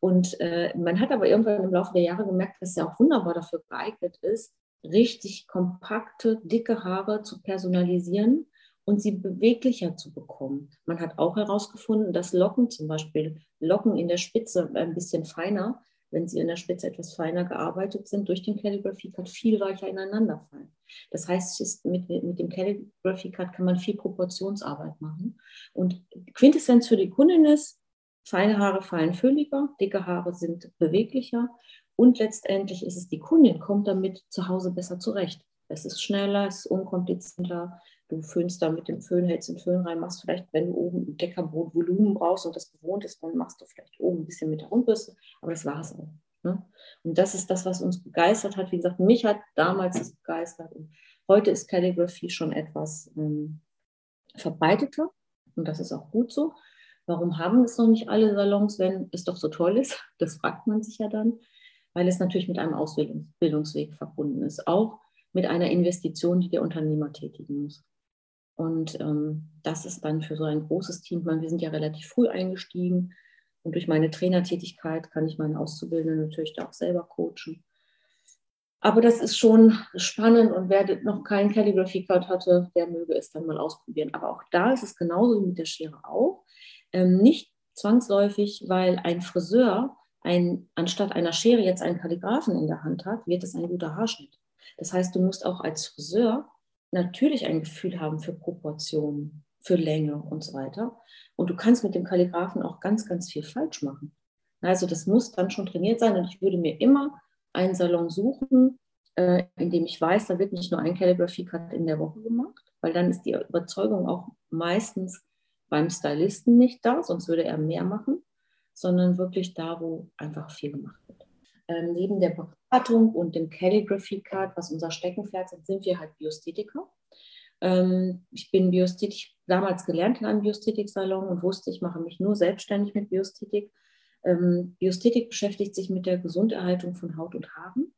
Und äh, man hat aber irgendwann im Laufe der Jahre gemerkt, dass er auch wunderbar dafür geeignet ist, richtig kompakte, dicke Haare zu personalisieren und sie beweglicher zu bekommen. Man hat auch herausgefunden, dass Locken zum Beispiel, Locken in der Spitze ein bisschen feiner, wenn sie in der Spitze etwas feiner gearbeitet sind, durch den Calligraphy Cut viel weicher ineinander fallen. Das heißt, mit, mit dem Calligraphy Cut kann man viel Proportionsarbeit machen. Und Quintessenz für die Kundin ist, feine Haare fallen fülliger, dicke Haare sind beweglicher und letztendlich ist es die Kundin, kommt damit zu Hause besser zurecht. Es ist schneller, es ist unkomplizierter. Du föhnst da mit dem Föhn, hältst den Föhn rein, machst vielleicht, wenn du oben ein Deckerbrot Volumen brauchst und das gewohnt ist, dann machst du vielleicht oben ein bisschen mit der Rundbürste, aber das war es auch. Ne? Und das ist das, was uns begeistert hat. Wie gesagt, mich hat damals das begeistert. Und heute ist Calligraphy schon etwas ähm, verbreiteter und das ist auch gut so. Warum haben es noch nicht alle Salons, wenn es doch so toll ist? [LAUGHS] Das fragt man sich ja dann, weil es natürlich mit einem Ausbildungsweg verbunden ist. Auch mit einer Investition, die der Unternehmer tätigen muss. Und ähm, das ist dann für so ein großes Team, meine, wir sind ja relativ früh eingestiegen und durch meine Trainertätigkeit kann ich meinen Auszubildenden natürlich da auch selber coachen. Aber das ist schon spannend und wer noch keinen Calligraphy Card hatte, der möge es dann mal ausprobieren. Aber auch da ist es genauso wie mit der Schere auch. Ähm, nicht zwangsläufig, weil ein Friseur ein, anstatt einer Schere jetzt einen Kalligraphen in der Hand hat, wird es ein guter Haarschnitt. Das heißt, du musst auch als Friseur natürlich ein Gefühl haben für Proportionen, für Länge und so weiter. Und du kannst mit dem Kalligraphen auch ganz, ganz viel falsch machen. Also das muss dann schon trainiert sein und ich würde mir immer einen Salon suchen, äh, in dem ich weiß, da wird nicht nur ein Calligraphy-Cut in der Woche gemacht, weil dann ist die Überzeugung auch meistens beim Stylisten nicht da, sonst würde er mehr machen, sondern wirklich da, wo einfach viel gemacht wird. Ähm, neben der Beratung und dem Calligraphy Card, was unser Steckenpferd sind, sind wir halt Biosthetiker. Ähm, ich bin Biosthetik, damals gelernt in einem Biosthetik-Salon und wusste, ich mache mich nur selbstständig mit Biosthetik. Ähm, Biosthetik beschäftigt sich mit der Gesunderhaltung von Haut und Haaren.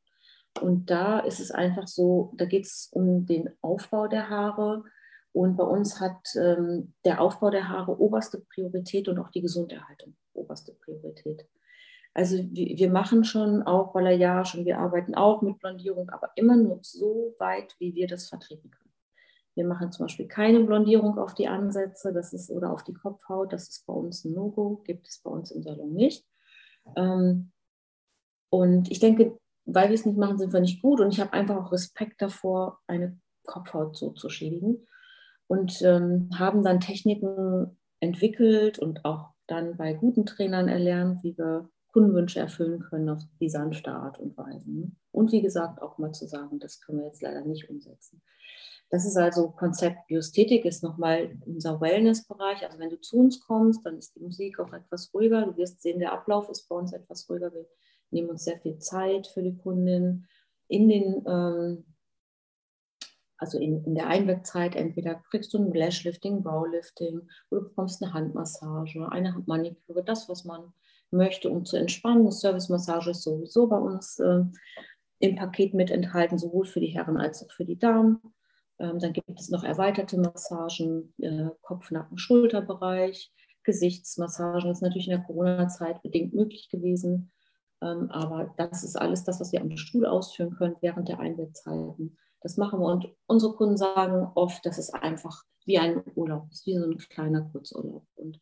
Und da ist es einfach so, da geht es um den Aufbau der Haare. Und bei uns hat ähm, der Aufbau der Haare oberste Priorität und auch die Gesunderhaltung oberste Priorität. Also wir, machen schon auch Balayage und wir arbeiten auch mit Blondierung, aber immer nur so weit, wie wir das vertreten können. Wir machen zum Beispiel keine Blondierung auf die Ansätze das ist, oder auf die Kopfhaut. Das ist bei uns ein No-Go, gibt es bei uns im Salon nicht. Ähm, und ich denke, weil wir es nicht machen, sind wir nicht gut. Und ich habe einfach auch Respekt davor, eine Kopfhaut so zu schädigen. Und ähm, haben dann Techniken entwickelt und auch dann bei guten Trainern erlernt, wie wir Kundenwünsche erfüllen können auf die sanfte Art und Weise. Und wie gesagt, auch mal zu sagen, das können wir jetzt leider nicht umsetzen. Das ist also Konzept Biosthetik, ist nochmal unser Wellness-Bereich. Also wenn du zu uns kommst, dann ist die Musik auch etwas ruhiger. Du wirst sehen, der Ablauf ist bei uns etwas ruhiger. Wir nehmen uns sehr viel Zeit für die Kundin. In den, ähm, also in, in der Einwegzeit, entweder kriegst du ein Lashlifting, Browlifting oder du bekommst eine Handmassage, eine Handmaniküre, das, was man möchte, um zu entspannen. Service-Massage ist sowieso bei uns äh, im Paket mit enthalten, sowohl für die Herren als auch für die Damen. Ähm, dann gibt es noch erweiterte Massagen, äh, Kopf-, Nacken-, Schulterbereich, Gesichtsmassagen. Das ist natürlich in der Corona-Zeit bedingt möglich gewesen. Ähm, aber das ist alles das, was wir am Stuhl ausführen können während der Einwegzeiten. Das machen wir. Und unsere Kunden sagen oft, das ist einfach wie ein Urlaub, ist wie so ein kleiner Kurzurlaub. Und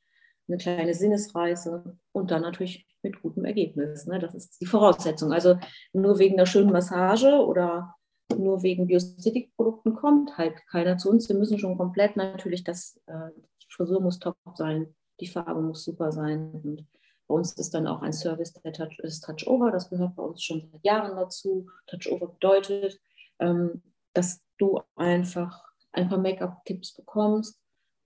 eine kleine Sinnesreise und dann natürlich mit gutem Ergebnis. Ne? Das ist die Voraussetzung. Also nur wegen einer schönen Massage oder nur wegen Biosthetikprodukten kommt halt keiner zu uns. Wir müssen schon komplett natürlich, das, äh, die Frisur muss top sein, die Farbe muss super sein. Und bei uns ist dann auch ein Service, der Touch, ist Touch-Over. Das gehört bei uns schon seit Jahren dazu. Touch-Over bedeutet, ähm, dass du einfach ein paar Make-up-Tipps bekommst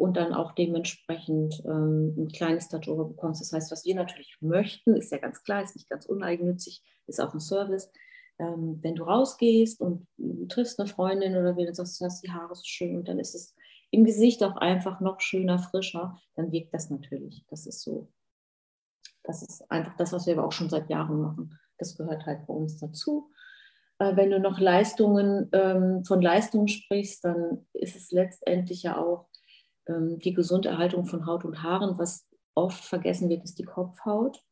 und dann auch dementsprechend ähm, ein kleines Touch-Over bekommst. Das heißt, was wir natürlich möchten, ist ja ganz klar, ist nicht ganz uneigennützig, ist auch ein Service. Ähm, wenn du rausgehst und du triffst eine Freundin oder wenn du sagst, du hast die Haare so schön und dann ist es im Gesicht auch einfach noch schöner, frischer, dann wirkt das natürlich. Das ist so, das ist einfach das, was wir aber auch schon seit Jahren machen. Das gehört halt bei uns dazu. Äh, wenn du noch Leistungen, ähm, von Leistungen sprichst, dann ist es letztendlich ja auch die Gesunderhaltung von Haut und Haaren. Was oft vergessen wird, ist die Kopfhaut.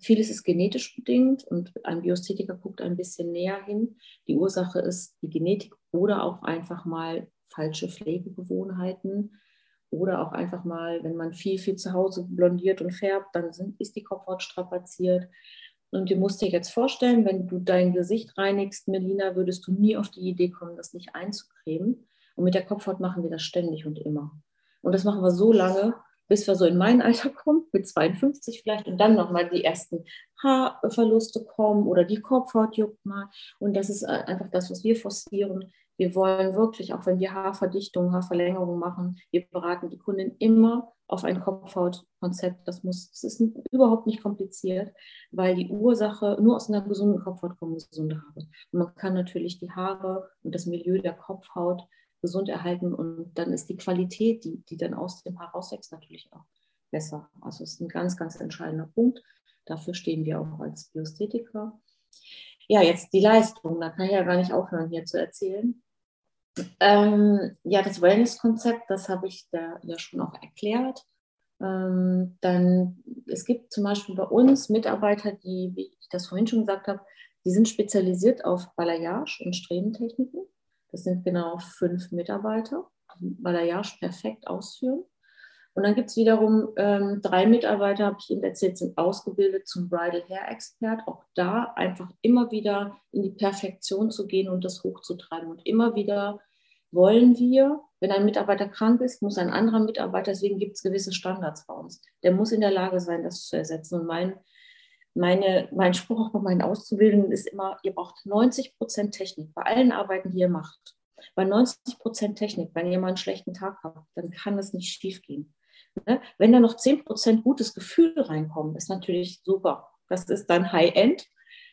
Vieles ist genetisch bedingt und ein Biosthetiker guckt ein bisschen näher hin. Die Ursache ist die Genetik oder auch einfach mal falsche Pflegegewohnheiten oder auch einfach mal, wenn man viel, viel zu Hause blondiert und färbt, dann sind, ist die Kopfhaut strapaziert. Und du musst dir jetzt vorstellen, wenn du dein Gesicht reinigst, Melina, würdest du nie auf die Idee kommen, das nicht einzucremen. Und mit der Kopfhaut machen wir das ständig und immer. Und das machen wir so lange, bis wir so in mein Alter kommen, mit 52 vielleicht, und dann nochmal die ersten Haarverluste kommen oder die Kopfhaut juckt mal. Und das ist äh, einfach das, was wir forcieren. Wir wollen wirklich, auch wenn wir Haarverdichtung, Haarverlängerung machen, wir beraten die Kundin immer auf ein Kopfhautkonzept. Das muss, das ist überhaupt nicht kompliziert, weil die Ursache nur aus einer gesunden Kopfhaut kommen gesunde Haare. Und man kann natürlich die Haare und das Milieu der Kopfhaut gesund erhalten und dann ist die Qualität, die, die dann aus dem Haar rauswächst, natürlich auch besser. Also es ist ein ganz, ganz entscheidender Punkt. Dafür stehen wir auch als Biosthetiker. Ja, jetzt die Leistung, da kann ich ja gar nicht aufhören, hier zu erzählen. Ähm, ja, das Wellness-Konzept, das habe ich da ja schon auch erklärt. Ähm, dann, es gibt zum Beispiel bei uns Mitarbeiter, die, wie ich das vorhin schon gesagt habe, die sind spezialisiert auf Balayage und Strähnentechniken. Das sind genau fünf Mitarbeiter, die Balayage perfekt ausführen. Und dann gibt es wiederum ähm, drei Mitarbeiter, habe ich Ihnen erzählt, sind ausgebildet zum Bridal Hair Expert. Auch da einfach immer wieder in die Perfektion zu gehen und das hochzutreiben. Und immer wieder wollen wir, wenn ein Mitarbeiter krank ist, muss ein anderer Mitarbeiter, deswegen gibt es gewisse Standards bei uns, der muss in der Lage sein, das zu ersetzen. Und mein meine, mein Spruch auch bei meinen Auszubildenden ist immer, ihr braucht 90 Prozent Technik bei allen Arbeiten, die ihr macht. Bei 90 Prozent Technik, wenn ihr mal einen schlechten Tag habt, dann kann das nicht schief gehen. Ne? Wenn da noch 10 Prozent gutes Gefühl reinkommen, ist natürlich super. Das ist dann High-End.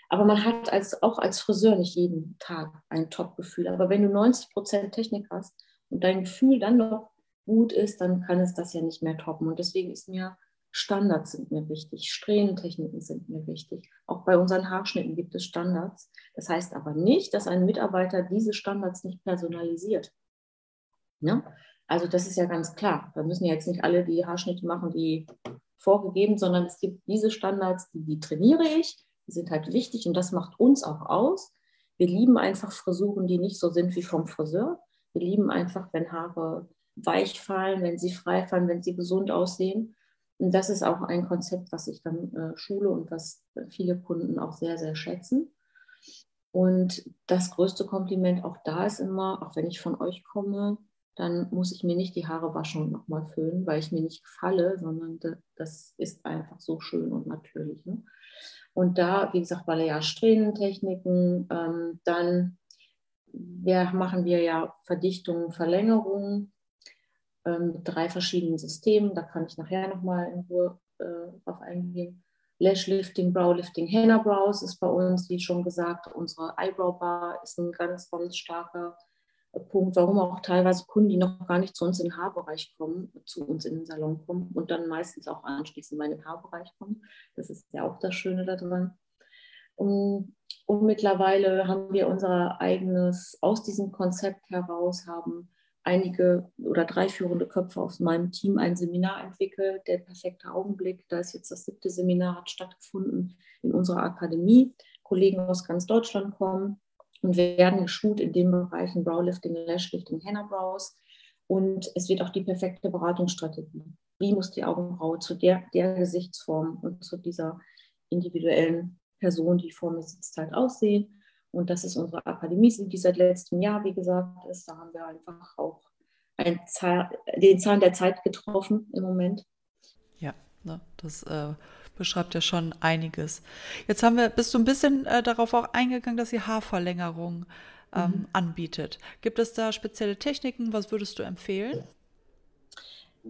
Aber man hat als, auch als Friseur nicht jeden Tag ein Top-Gefühl. Aber wenn du 90 Prozent Technik hast und dein Gefühl dann noch gut ist, dann kann es das ja nicht mehr toppen. Und deswegen ist mir Standards sind mir wichtig, Strähnentechniken sind mir wichtig. Auch bei unseren Haarschnitten gibt es Standards. Das heißt aber nicht, dass ein Mitarbeiter diese Standards nicht personalisiert. Ja? Also das ist ja ganz klar. Wir müssen ja jetzt nicht alle die Haarschnitte machen, die vorgegeben, sondern es gibt diese Standards, die, die trainiere ich, die sind halt wichtig und das macht uns auch aus. Wir lieben einfach Frisuren, die nicht so sind wie vom Friseur. Wir lieben einfach, wenn Haare weich fallen, wenn sie frei fallen, wenn sie gesund aussehen. Das ist auch ein Konzept, was ich dann äh, schule und was viele Kunden auch sehr, sehr schätzen. Und das größte Kompliment auch da ist immer, auch wenn ich von euch komme, dann muss ich mir nicht die Haare waschen und nochmal föhnen, weil ich mir nicht gefalle, sondern das ist einfach so schön und natürlich. Ne? Und da, wie gesagt, Balayage-Strähnentechniken, ähm, dann wir machen wir ja Verdichtungen, Verlängerungen mit drei verschiedenen Systemen. Da kann ich nachher nochmal in Ruhe äh, drauf eingehen. Lashlifting, Browlifting, Henna Brows ist bei uns, wie schon gesagt, unsere Eyebrow Bar ist ein ganz, ganz starker äh, Punkt, warum auch teilweise Kunden, die noch gar nicht zu uns in den Haarbereich kommen, zu uns in den Salon kommen und dann meistens auch anschließend in den Haarbereich kommen. Das ist ja auch das Schöne daran. Und, und mittlerweile haben wir unser eigenes, aus diesem Konzept heraus haben einige oder drei führende Köpfe aus meinem Team ein Seminar entwickelt, der perfekte Augenblick. Da ist jetzt das siebte Seminar, hat stattgefunden in unserer Akademie. Kollegen aus ganz Deutschland kommen und werden geschult in den Bereichen Browlifting, Lashlifting, Henna Brows. Und es wird auch die perfekte Beratungsstrategie. Wie muss die Augenbraue zu der, der Gesichtsform und zu dieser individuellen Person, die vor mir sitzt, halt aussehen? Und das ist unsere Akademie, die seit letztem Jahr, wie gesagt, ist. Da haben wir einfach auch Zahn, den Zahn der Zeit getroffen im Moment. Ja, ne, das äh, beschreibt ja schon einiges. Jetzt haben wir, bist du ein bisschen äh, darauf auch eingegangen, dass sie Haarverlängerung ähm, mhm. anbietet. Gibt es da spezielle Techniken? Was würdest du empfehlen?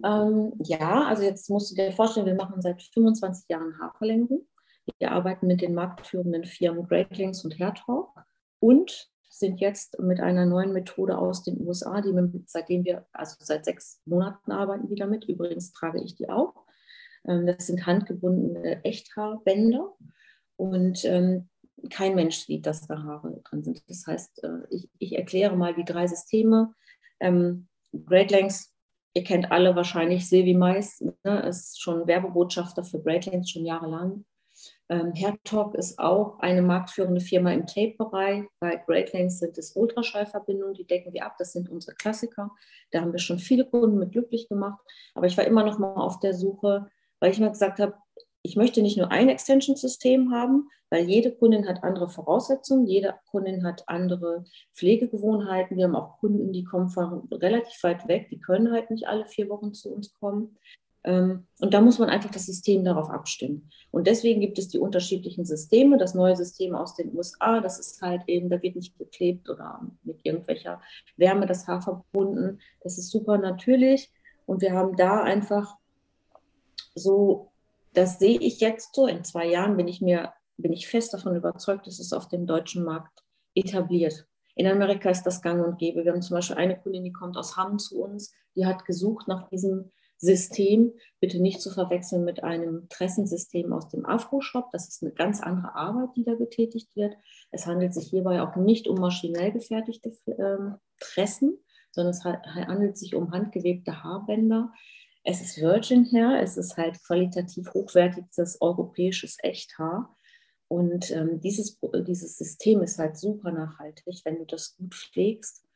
Ähm, ja, also jetzt musst du dir vorstellen, wir machen seit 25 Jahren Haarverlängerung. Wir arbeiten mit den marktführenden Firmen Great Links und Hairtalk und sind jetzt mit einer neuen Methode aus den USA, die wir, seitdem wir, also seit sechs Monaten arbeiten wir damit. Übrigens trage ich die auch. Ähm, das sind handgebundene Echthaarbänder und ähm, kein Mensch sieht, dass da Haare drin sind. Das heißt, äh, ich, ich erkläre mal die drei Systeme. Ähm, Great ihr kennt alle wahrscheinlich Silvi Mais, ne, ist schon Werbebotschafter für Great schon jahrelang. Ähm, Hertog ist auch eine marktführende Firma im Tape-Bereich. Bei Great Lanes sind es Ultraschallverbindungen, die decken wir ab. Das sind unsere Klassiker. Da haben wir schon viele Kunden mit glücklich gemacht. Aber ich war immer noch mal auf der Suche, weil ich mir gesagt habe, ich möchte nicht nur ein Extension-System haben, weil jede Kundin hat andere Voraussetzungen, jede Kundin hat andere Pflegegewohnheiten. Wir haben auch Kunden, die kommen von relativ weit weg, die können halt nicht alle vier Wochen zu uns kommen. Ähm, und da muss man einfach das System darauf abstimmen. Und deswegen gibt es die unterschiedlichen Systeme. Das neue System aus den USA, das ist halt eben, da wird nicht geklebt oder mit irgendwelcher Wärme das Haar verbunden. Das ist super natürlich. Und wir haben da einfach so, das sehe ich jetzt so, in zwei Jahren bin ich mir, bin ich fest davon überzeugt, dass es auf dem deutschen Markt etabliert. In Amerika ist das gang und gäbe. Wir haben zum Beispiel eine Kundin, die kommt aus Hamm zu uns, die hat gesucht nach diesem System, bitte nicht zu verwechseln mit einem Tressensystem aus dem Afro-Shop. Das ist eine ganz andere Arbeit, die da getätigt wird. Es handelt sich hierbei auch nicht um maschinell gefertigte ähm, Tressen, sondern es handelt sich um handgewebte Haarbänder. Es ist Virgin Hair, es ist halt qualitativ hochwertiges europäisches Echthaar. Und ähm, dieses, dieses System ist halt super nachhaltig, wenn du das gut pflegst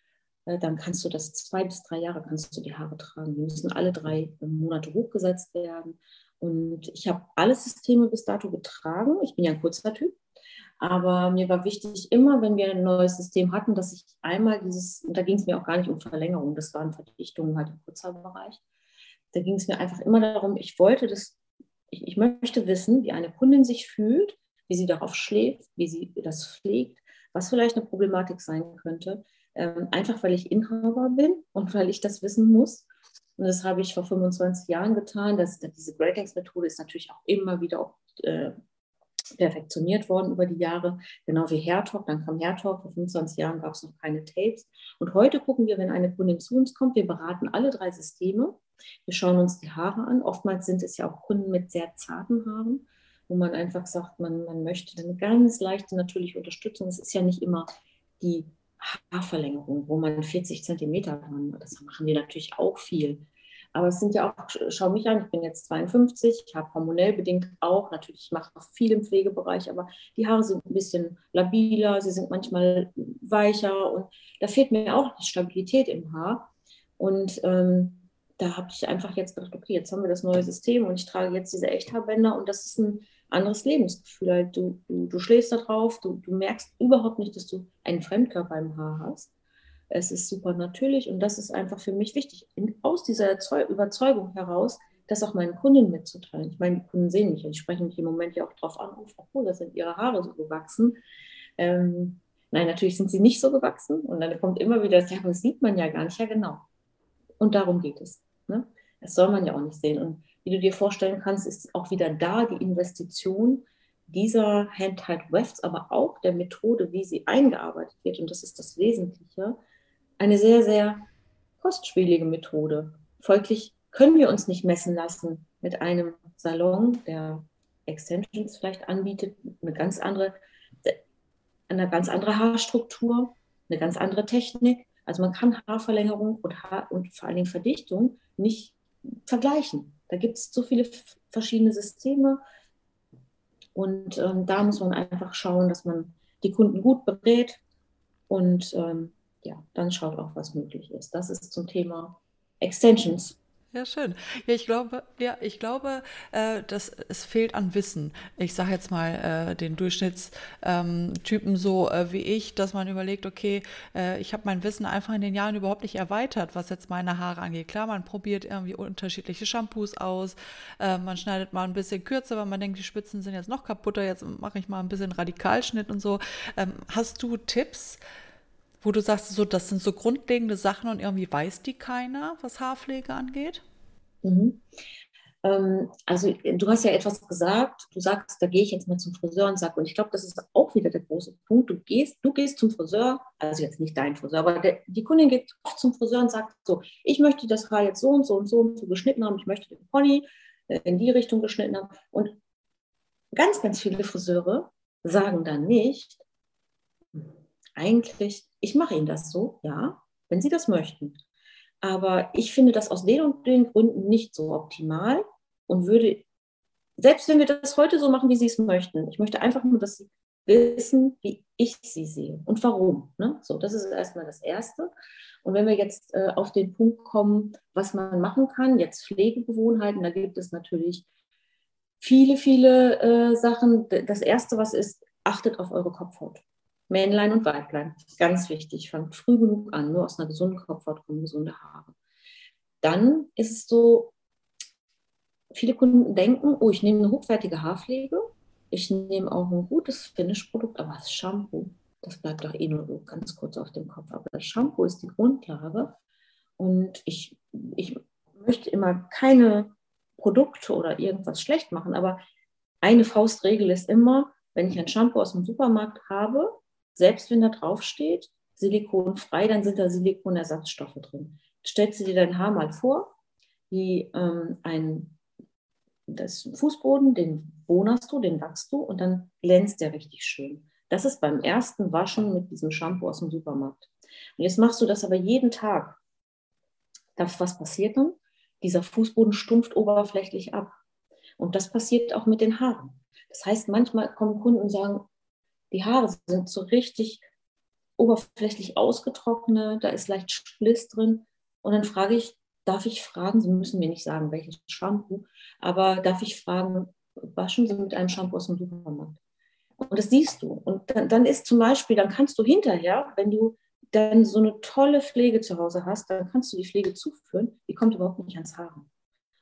dann kannst du das zwei bis drei Jahre kannst du die Haare tragen. Die müssen alle drei Monate hochgesetzt werden. Und ich habe alle Systeme bis dato getragen. Ich bin ja ein kurzer Typ. Aber mir war wichtig, immer wenn wir ein neues System hatten, dass ich einmal dieses, und da ging es mir auch gar nicht um Verlängerung, das waren Verdichtungen halt im Kurzhaarbereich. Da ging es mir einfach immer darum, ich wollte das, ich, ich möchte wissen, wie eine Kundin sich fühlt, wie sie darauf schläft, wie sie das pflegt, was vielleicht eine Problematik sein könnte ähm, einfach weil ich Inhaber bin und weil ich das wissen muss. Und das habe ich vor 25 Jahren getan. Das, diese Gradings-Methode ist natürlich auch immer wieder auch, äh, perfektioniert worden über die Jahre, genau wie Hairtalk. Dann kam Hairtalk, vor 25 Jahren gab es noch keine Tapes. Und heute gucken wir, wenn eine Kundin zu uns kommt, wir beraten alle drei Systeme. Wir schauen uns die Haare an. Oftmals sind es ja auch Kunden mit sehr zarten Haaren, wo man einfach sagt, man, man möchte eine ganz leichte natürliche Unterstützung. Es ist ja nicht immer die Haarverlängerung, wo man 40 Zentimeter dran, das machen wir natürlich auch viel. Aber es sind ja auch, schau mich an, ich bin jetzt 52, ich habe hormonell bedingt auch, natürlich, ich mache auch viel im Pflegebereich, aber die Haare sind ein bisschen labiler, sie sind manchmal weicher und da fehlt mir auch die Stabilität im Haar. Und ähm, da habe ich einfach jetzt gedacht, okay, jetzt haben wir das neue System und ich trage jetzt diese Echthaarbänder und das ist ein anderes Lebensgefühl. Halt, du, du, du schläfst da drauf, du, du merkst überhaupt nicht, dass du einen Fremdkörper im Haar hast. Es ist super natürlich und das ist einfach für mich wichtig, in, aus dieser Überzeugung heraus, das auch meinen Kunden mitzuteilen. Ich meine, die Kunden sehen mich und ich spreche mich im Moment ja auch drauf an, oh, da sind ihre Haare so gewachsen. Ähm, Nein, natürlich sind sie nicht so gewachsen. Und dann kommt immer wieder das, ja, das sieht man ja gar nicht. Ja, genau. Und darum geht es. Ne? Das soll man ja auch nicht sehen. Und wie du dir vorstellen kannst, ist auch wieder da die Investition dieser Hand-Tied Wefts, aber auch der Methode, wie sie eingearbeitet wird, und das ist das Wesentliche, eine sehr, sehr kostspielige Methode. Folglich können wir uns nicht messen lassen mit einem Salon, der Extensions vielleicht anbietet, eine ganz andere, eine ganz andere Haarstruktur, eine ganz andere Technik. Also man kann Haarverlängerung und, Haar und vor allen Dingen Verdichtung nicht vergleichen. Da gibt es so viele verschiedene Systeme und ähm, da muss man einfach schauen, dass man die Kunden gut berät und ähm, ja, dann schaut auch, was möglich ist. Das ist zum Thema Extensions. Ja, schön. Ja, ich glaube, ja, ich glaube, äh, dass es fehlt an Wissen. Ich sage jetzt mal äh, den Durchschnittstypen ähm, so äh, wie ich, dass man überlegt, okay, äh, ich habe mein Wissen einfach in den Jahren überhaupt nicht erweitert, was jetzt meine Haare angeht. Klar, man probiert irgendwie unterschiedliche Shampoos aus, äh, man schneidet mal ein bisschen kürzer, weil man denkt, die Spitzen sind jetzt noch kaputter, jetzt mache ich mal ein bisschen Radikalschnitt und so. Ähm, hast du Tipps? Wo du sagst, so, das sind so grundlegende Sachen und irgendwie weiß die keiner, was Haarpflege angeht? Mhm. Ähm, also du hast ja etwas gesagt, du sagst, da gehe ich jetzt mal zum Friseur und sage, und ich glaube, das ist auch wieder der große Punkt, du gehst, du gehst zum Friseur, also jetzt nicht dein Friseur, aber der, die Kundin geht oft zum Friseur und sagt so, ich möchte das Haar jetzt so und so und so und so geschnitten haben, ich möchte den Pony äh, in die Richtung geschnitten haben und ganz, ganz viele Friseure sagen dann nicht, eigentlich, ich mache Ihnen das so, ja, wenn Sie das möchten. Aber ich finde das aus den und den Gründen nicht so optimal und würde, selbst wenn wir das heute so machen, wie Sie es möchten, ich möchte einfach nur, dass Sie wissen, wie ich sie sehe und warum. Ne? So, das ist erstmal das Erste. Und wenn wir jetzt äh, auf den Punkt kommen, was man machen kann, jetzt Pflegegewohnheiten, da gibt es natürlich viele, viele äh, Sachen. Das Erste, was ist, achtet auf eure Kopfhaut. Männlein und Weiblein. Ganz wichtig. Fangt früh genug an. Nur aus einer gesunden Kopfhaut kommen gesunde Haare. Dann ist es so, viele Kunden denken, oh, ich nehme eine hochwertige Haarpflege. Ich nehme auch ein gutes Finish-Produkt, aber das Shampoo, das bleibt doch eh nur ganz kurz auf dem Kopf. Aber das Shampoo ist die Grundlage. Und ich, ich möchte immer keine Produkte oder irgendwas schlecht machen, aber eine Faustregel ist immer, wenn ich ein Shampoo aus dem Supermarkt habe, selbst wenn da drauf steht, silikonfrei, dann sind da Silikonersatzstoffe drin. Stellst du dir dein Haar mal vor, wie ähm, ein das Fußboden, den bohnerst du, den wachst du und dann glänzt der richtig schön. Das ist beim ersten Waschen mit diesem Shampoo aus dem Supermarkt. Und jetzt machst du das aber jeden Tag. Das, was passiert dann? Dieser Fußboden stumpft oberflächlich ab. Und das passiert auch mit den Haaren. Das heißt, manchmal kommen Kunden und sagen, die Haare sind so richtig oberflächlich ausgetrocknet, da ist leicht Spliss drin. Und dann frage ich, darf ich fragen, Sie müssen mir nicht sagen, welches Shampoo, aber darf ich fragen, waschen Sie mit einem Shampoo aus dem Supermarkt? Und das siehst du. Und dann, dann ist zum Beispiel, dann kannst du hinterher, wenn du dann so eine tolle Pflege zu Hause hast, dann kannst du die Pflege zuführen, die kommt überhaupt nicht ans Haar.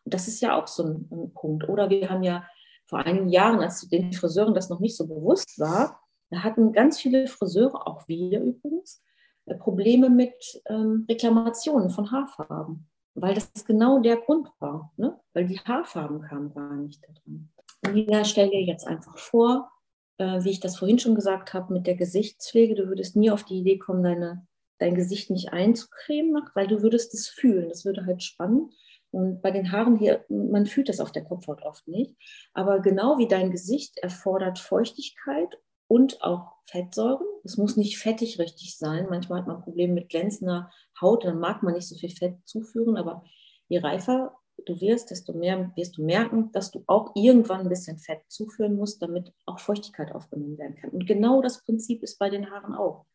Und das ist ja auch so ein, ein Punkt. Oder wir haben ja vor einigen Jahren, als den Friseuren das noch nicht so bewusst war, da hatten ganz viele Friseure, auch wir übrigens, äh, Probleme mit ähm, Reklamationen von Haarfarben, weil das genau der Grund war, ne? weil die Haarfarben kamen gar nicht da dran. Und Nina, stell dir jetzt einfach vor, äh, wie ich das vorhin schon gesagt habe, mit der Gesichtspflege, du würdest nie auf die Idee kommen, deine, dein Gesicht nicht einzucremen, weil du würdest es fühlen. Das würde halt spannen. Und bei den Haaren hier, man fühlt das auf der Kopfhaut oft nicht. Aber genau wie dein Gesicht erfordert Feuchtigkeit und auch Fettsäuren. Es muss nicht fettig richtig sein. Manchmal hat man Probleme mit glänzender Haut, dann mag man nicht so viel Fett zuführen, aber je reifer du wirst, desto mehr wirst du merken, dass du auch irgendwann ein bisschen Fett zuführen musst, damit auch Feuchtigkeit aufgenommen werden kann. Und genau das Prinzip ist bei den Haaren auch.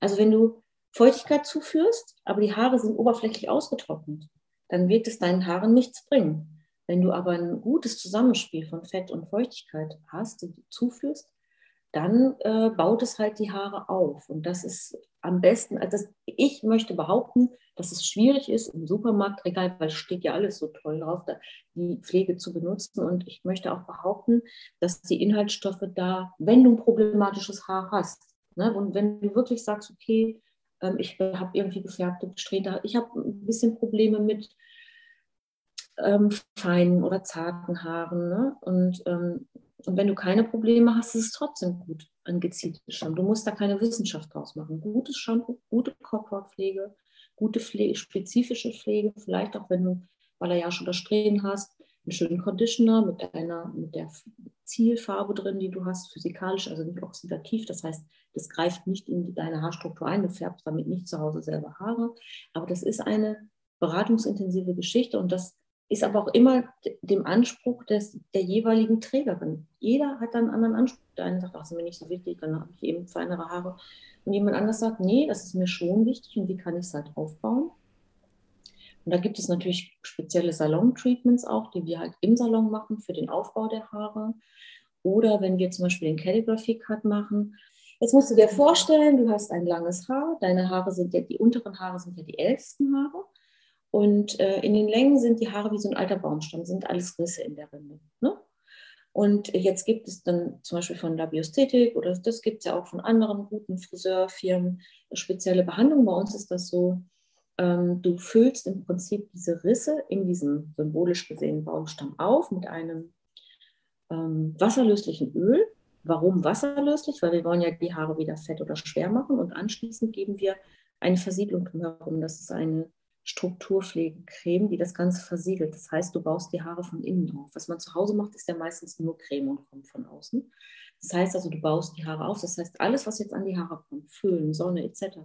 Also wenn du Feuchtigkeit zuführst, aber die Haare sind oberflächlich ausgetrocknet, dann wird es deinen Haaren nichts bringen. Wenn du aber ein gutes Zusammenspiel von Fett und Feuchtigkeit hast, die du zuführst, dann äh, baut es halt die Haare auf. Und das ist am besten, also das, ich möchte behaupten, dass es schwierig ist im Supermarktregal, weil steht ja alles so toll drauf, da, die Pflege zu benutzen. Und ich möchte auch behaupten, dass die Inhaltsstoffe da, wenn du ein problematisches Haar hast, Ne? Und wenn du wirklich sagst, okay, ähm, ich habe irgendwie gefärbte Strähne, ich habe ein bisschen Probleme mit ähm, feinen oder zarten Haaren. Ne? Und, ähm, und wenn du keine Probleme hast, ist es trotzdem gut, ein gezieltes Shampoo. Du musst da keine Wissenschaft draus machen. Gutes Shampoo, gute Kopfhautpflege, gute Pflege, spezifische Pflege, vielleicht auch wenn du Balayage oder Strähnen hast, einen schönen Conditioner mit, einer, mit der Zielfarbe drin, die du hast, physikalisch, also nicht oxidativ. Das heißt, das greift nicht in deine Haarstruktur ein, du färbst damit nicht zu Hause selber Haare. Aber das ist eine beratungsintensive Geschichte und das ist aber auch immer dem Anspruch des, der jeweiligen Trägerin. Jeder hat dann einen anderen Anspruch. Der eine sagt, ach, das ist mir nicht so wichtig, dann habe ich eben feinere Haare. Und jemand anders sagt, nee, das ist mir schon wichtig und wie kann ich es halt aufbauen? Und da gibt es natürlich spezielle Salon-Treatments auch, die wir halt im Salon machen für den Aufbau der Haare. Oder wenn wir zum Beispiel den Calligraphy Cut machen. Jetzt musst du dir vorstellen, du hast ein langes Haar. Deine Haare sind ja, die unteren Haare sind ja die ältesten Haare. Und äh, in den Längen sind die Haare wie so ein alter Baumstamm, sind alles Risse in der Rinde. Ne? Und jetzt gibt es dann zum Beispiel von Labiosthetik oder das gibt es ja auch von anderen guten Friseurfirmen spezielle Behandlungen. Bei uns ist das so, ähm, du füllst im Prinzip diese Risse in diesem symbolisch gesehen Baumstamm auf mit einem ähm, wasserlöslichen Öl. Warum wasserlöslich? Weil wir wollen ja die Haare wieder fett oder schwer machen und anschließend geben wir eine Versiegelung drumherum. Das ist eine Strukturpflegecreme, die das Ganze versiegelt. Das heißt, du baust die Haare von innen auf. Was man zu Hause macht, ist ja meistens nur Creme und kommt von außen. Das heißt also, du baust die Haare auf. Das heißt, alles, was jetzt an die Haare kommt, Föhn, Sonne etc.,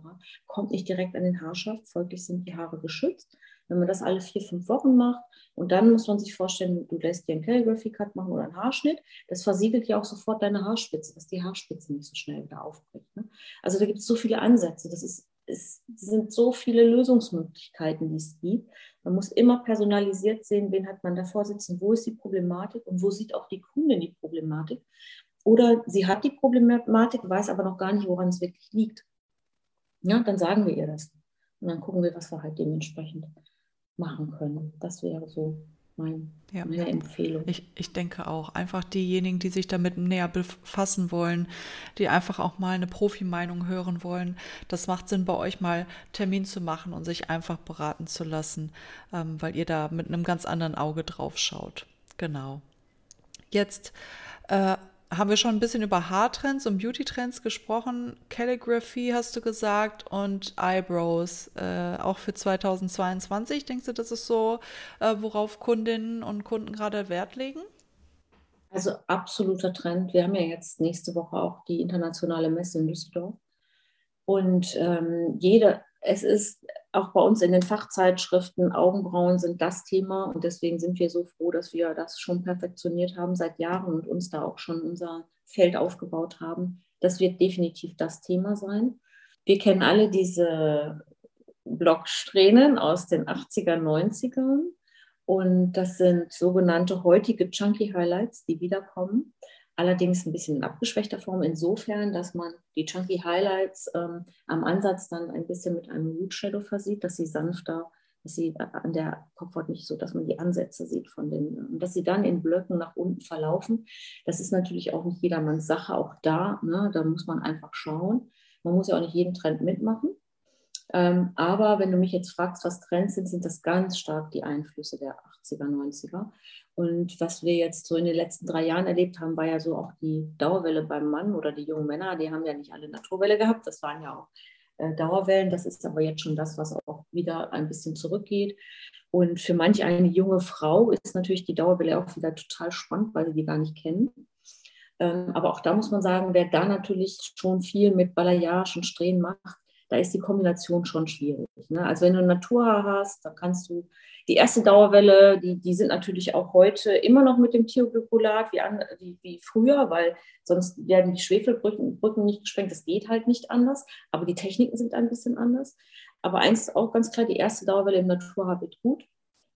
kommt nicht direkt an den Haarschaft. Folglich sind die Haare geschützt. Wenn man das alle vier, fünf Wochen macht und dann muss man sich vorstellen, du lässt dir einen Calligraphy Cut machen oder einen Haarschnitt, das versiegelt ja auch sofort deine Haarspitze, dass die Haarspitze nicht so schnell wieder aufbricht. Ne? Also da gibt es so viele Ansätze. Das ist es sind so viele Lösungsmöglichkeiten, die es gibt. Man muss immer personalisiert sehen, wen hat man davor sitzen, wo ist die Problematik und wo sieht auch die Kundin die Problematik. Oder sie hat die Problematik, weiß aber noch gar nicht, woran es wirklich liegt. Ja, dann sagen wir ihr das. Und dann gucken wir, was wir halt dementsprechend machen können. Das wäre so mein, ja. meine Empfehlung. Ich, ich denke auch. Einfach diejenigen, die sich damit näher befassen wollen, die einfach auch mal eine Profimeinung hören wollen. Das macht Sinn, bei euch mal Termin zu machen und sich einfach beraten zu lassen, ähm, weil ihr da mit einem ganz anderen Auge drauf schaut. Genau. Jetzt äh, haben wir schon ein bisschen über Haartrends und Beauty-Trends gesprochen. Calligraphy hast du gesagt und Eyebrows äh, auch für 2022. Denkst du, das ist so, äh, worauf Kundinnen und Kunden gerade Wert legen? Also absoluter Trend. Wir haben ja jetzt nächste Woche auch die internationale Messe in Düsseldorf. Und ähm, jede, es ist auch bei uns in den Fachzeitschriften, Augenbrauen sind das Thema und deswegen sind wir so froh, dass wir das schon perfektioniert haben seit Jahren und uns da auch schon unser Feld aufgebaut haben. Das wird definitiv das Thema sein. Wir kennen alle diese Blocksträhnen aus den 80er, 90ern und das sind sogenannte heutige Chunky Highlights, die wiederkommen allerdings ein bisschen in abgeschwächter Form, insofern, dass man die Chunky Highlights ähm, am Ansatz dann ein bisschen mit einem Root Shadow versieht, dass sie sanfter, dass sie an der Kopfhaut nicht so, dass man die Ansätze sieht von den, und dass sie dann in Blöcken nach unten verlaufen. Das ist natürlich auch nicht jedermanns Sache, auch da, ne, da muss man einfach schauen. Man muss ja auch nicht jeden Trend mitmachen. Ähm, aber wenn du mich jetzt fragst, was Trends sind, sind das ganz stark die Einflüsse der 80er, 90er. Und was wir jetzt so in den letzten drei Jahren erlebt haben, war ja so auch die Dauerwelle beim Mann oder die jungen Männer, die haben ja nicht alle Naturwelle gehabt, das waren ja auch äh, Dauerwellen. Das ist aber jetzt schon das, was auch wieder ein bisschen zurückgeht. Und für manch eine junge Frau ist natürlich die Dauerwelle auch wieder total spannend, weil sie die gar nicht kennen. Ähm, aber auch da muss man sagen, wer da natürlich schon viel mit Balayage und Strähnen macht, da ist die Kombination schon schwierig. Ne? Also wenn du Naturhaar hast, da kannst du die erste Dauerwelle, die, die sind natürlich auch heute immer noch mit dem Thioglykolat wie, an, wie, wie früher, weil sonst werden die Schwefelbrücken Brücken nicht gesprengt. Das geht halt nicht anders, aber die Techniken sind ein bisschen anders. Aber eins ist auch ganz klar, die erste Dauerwelle im Naturhaar wird gut.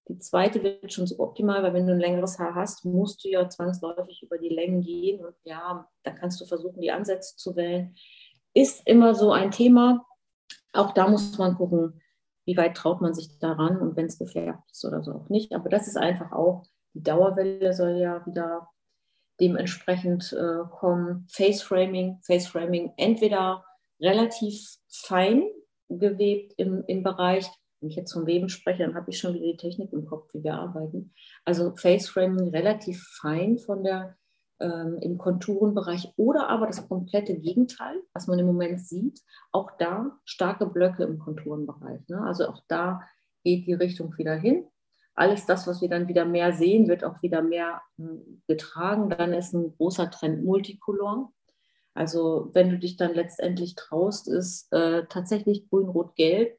Die zweite wird schon so optimal, weil wenn du ein längeres Haar hast, musst du ja zwangsläufig über die Längen gehen. Und ja, dann kannst du versuchen, die Ansätze zu wählen. Ist immer so ein Thema. Auch da muss man gucken, wie weit traut man sich daran und wenn es gefärbt ist oder so auch nicht. Aber das ist einfach auch, die Dauerwelle soll ja wieder dementsprechend äh, kommen. Face Framing, Face Framing entweder relativ fein gewebt im, im Bereich, wenn ich jetzt vom Weben spreche, dann habe ich schon wieder die Technik im Kopf, wie wir arbeiten. Also Face Framing relativ fein von der ähm, im Konturenbereich oder aber das komplette Gegenteil, was man im Moment sieht. Auch da starke Blöcke im Konturenbereich. Ne? Also auch da geht die Richtung wieder hin. Alles das, was wir dann wieder mehr sehen, wird auch wieder mehr äh, getragen. Dann ist ein großer Trend Multicolor. Also wenn du dich dann letztendlich traust, ist äh, tatsächlich grün, rot, gelb.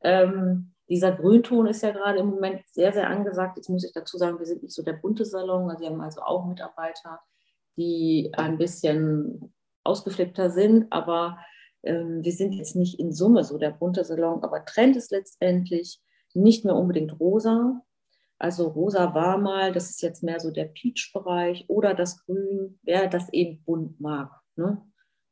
Ähm, dieser Grünton ist ja gerade im Moment sehr, sehr angesagt. Jetzt muss ich dazu sagen, wir sind nicht so der bunte Salon. Wir haben also auch Mitarbeiter, die ein bisschen ausgeflippter sind, aber ähm, wir sind jetzt nicht in Summe so der bunte Salon. Aber Trend ist letztendlich nicht mehr unbedingt rosa. Also rosa war mal, das ist jetzt mehr so der Peach-Bereich oder das Grün, wer das eben bunt mag. Ne?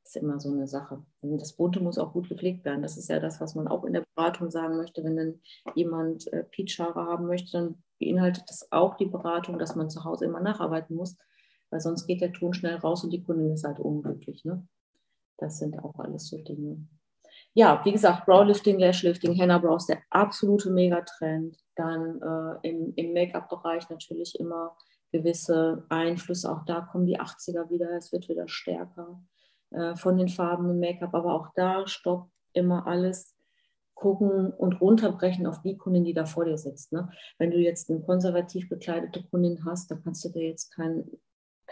Das ist immer so eine Sache. Das Bunte muss auch gut gepflegt werden. Das ist ja das, was man auch in der Beratung sagen möchte. Wenn dann jemand äh, Peach-Haare haben möchte, dann beinhaltet das auch die Beratung, dass man zu Hause immer nacharbeiten muss, weil sonst geht der Ton schnell raus und die Kundin ist halt unglücklich. Ne? Das sind auch alles so Dinge. Ja, wie gesagt, Browlifting, Lashlifting, Henna Brows, der absolute Megatrend. Dann äh, im, im Make-up-Bereich natürlich immer gewisse Einflüsse. Auch da kommen die 80er wieder, es wird wieder stärker äh, von den Farben im Make-up. Aber auch da stoppt immer alles gucken und runterbrechen auf die Kundin, die da vor dir sitzt. Ne? Wenn du jetzt eine konservativ bekleidete Kundin hast, da kannst du dir jetzt kein,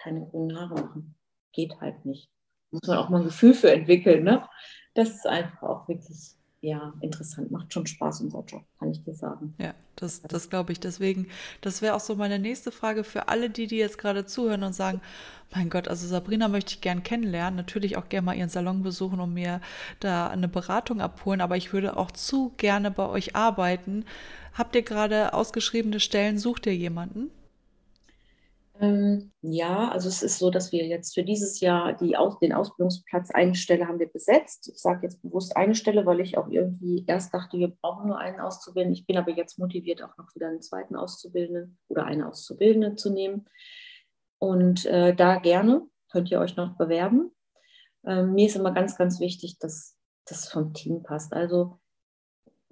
keine grünen Haare machen. Geht halt nicht. Muss man auch mal ein Gefühl für entwickeln. Ne? Das ist einfach auch wirklich ja, interessant, macht schon Spaß unser Job, kann ich dir sagen. Ja, das, das glaube ich. Deswegen, das wäre auch so meine nächste Frage für alle, die, die jetzt gerade zuhören und sagen, mein Gott, also Sabrina möchte ich gern kennenlernen, natürlich auch gerne mal ihren Salon besuchen und mir da eine Beratung abholen, aber ich würde auch zu gerne bei euch arbeiten. Habt ihr gerade ausgeschriebene Stellen, sucht ihr jemanden? Ähm, ja, also es ist so, dass wir jetzt für dieses Jahr die Aus den Ausbildungsplatz eine Stelle haben wir besetzt. Ich sage jetzt bewusst eine Stelle, weil ich auch irgendwie erst dachte, wir brauchen nur einen Auszubildenden. Ich bin aber jetzt motiviert, auch noch wieder einen zweiten Auszubildenden oder eine Auszubildende zu nehmen. Und äh, da gerne könnt ihr euch noch bewerben. Ähm, mir ist immer ganz, ganz wichtig, dass das vom Team passt. Also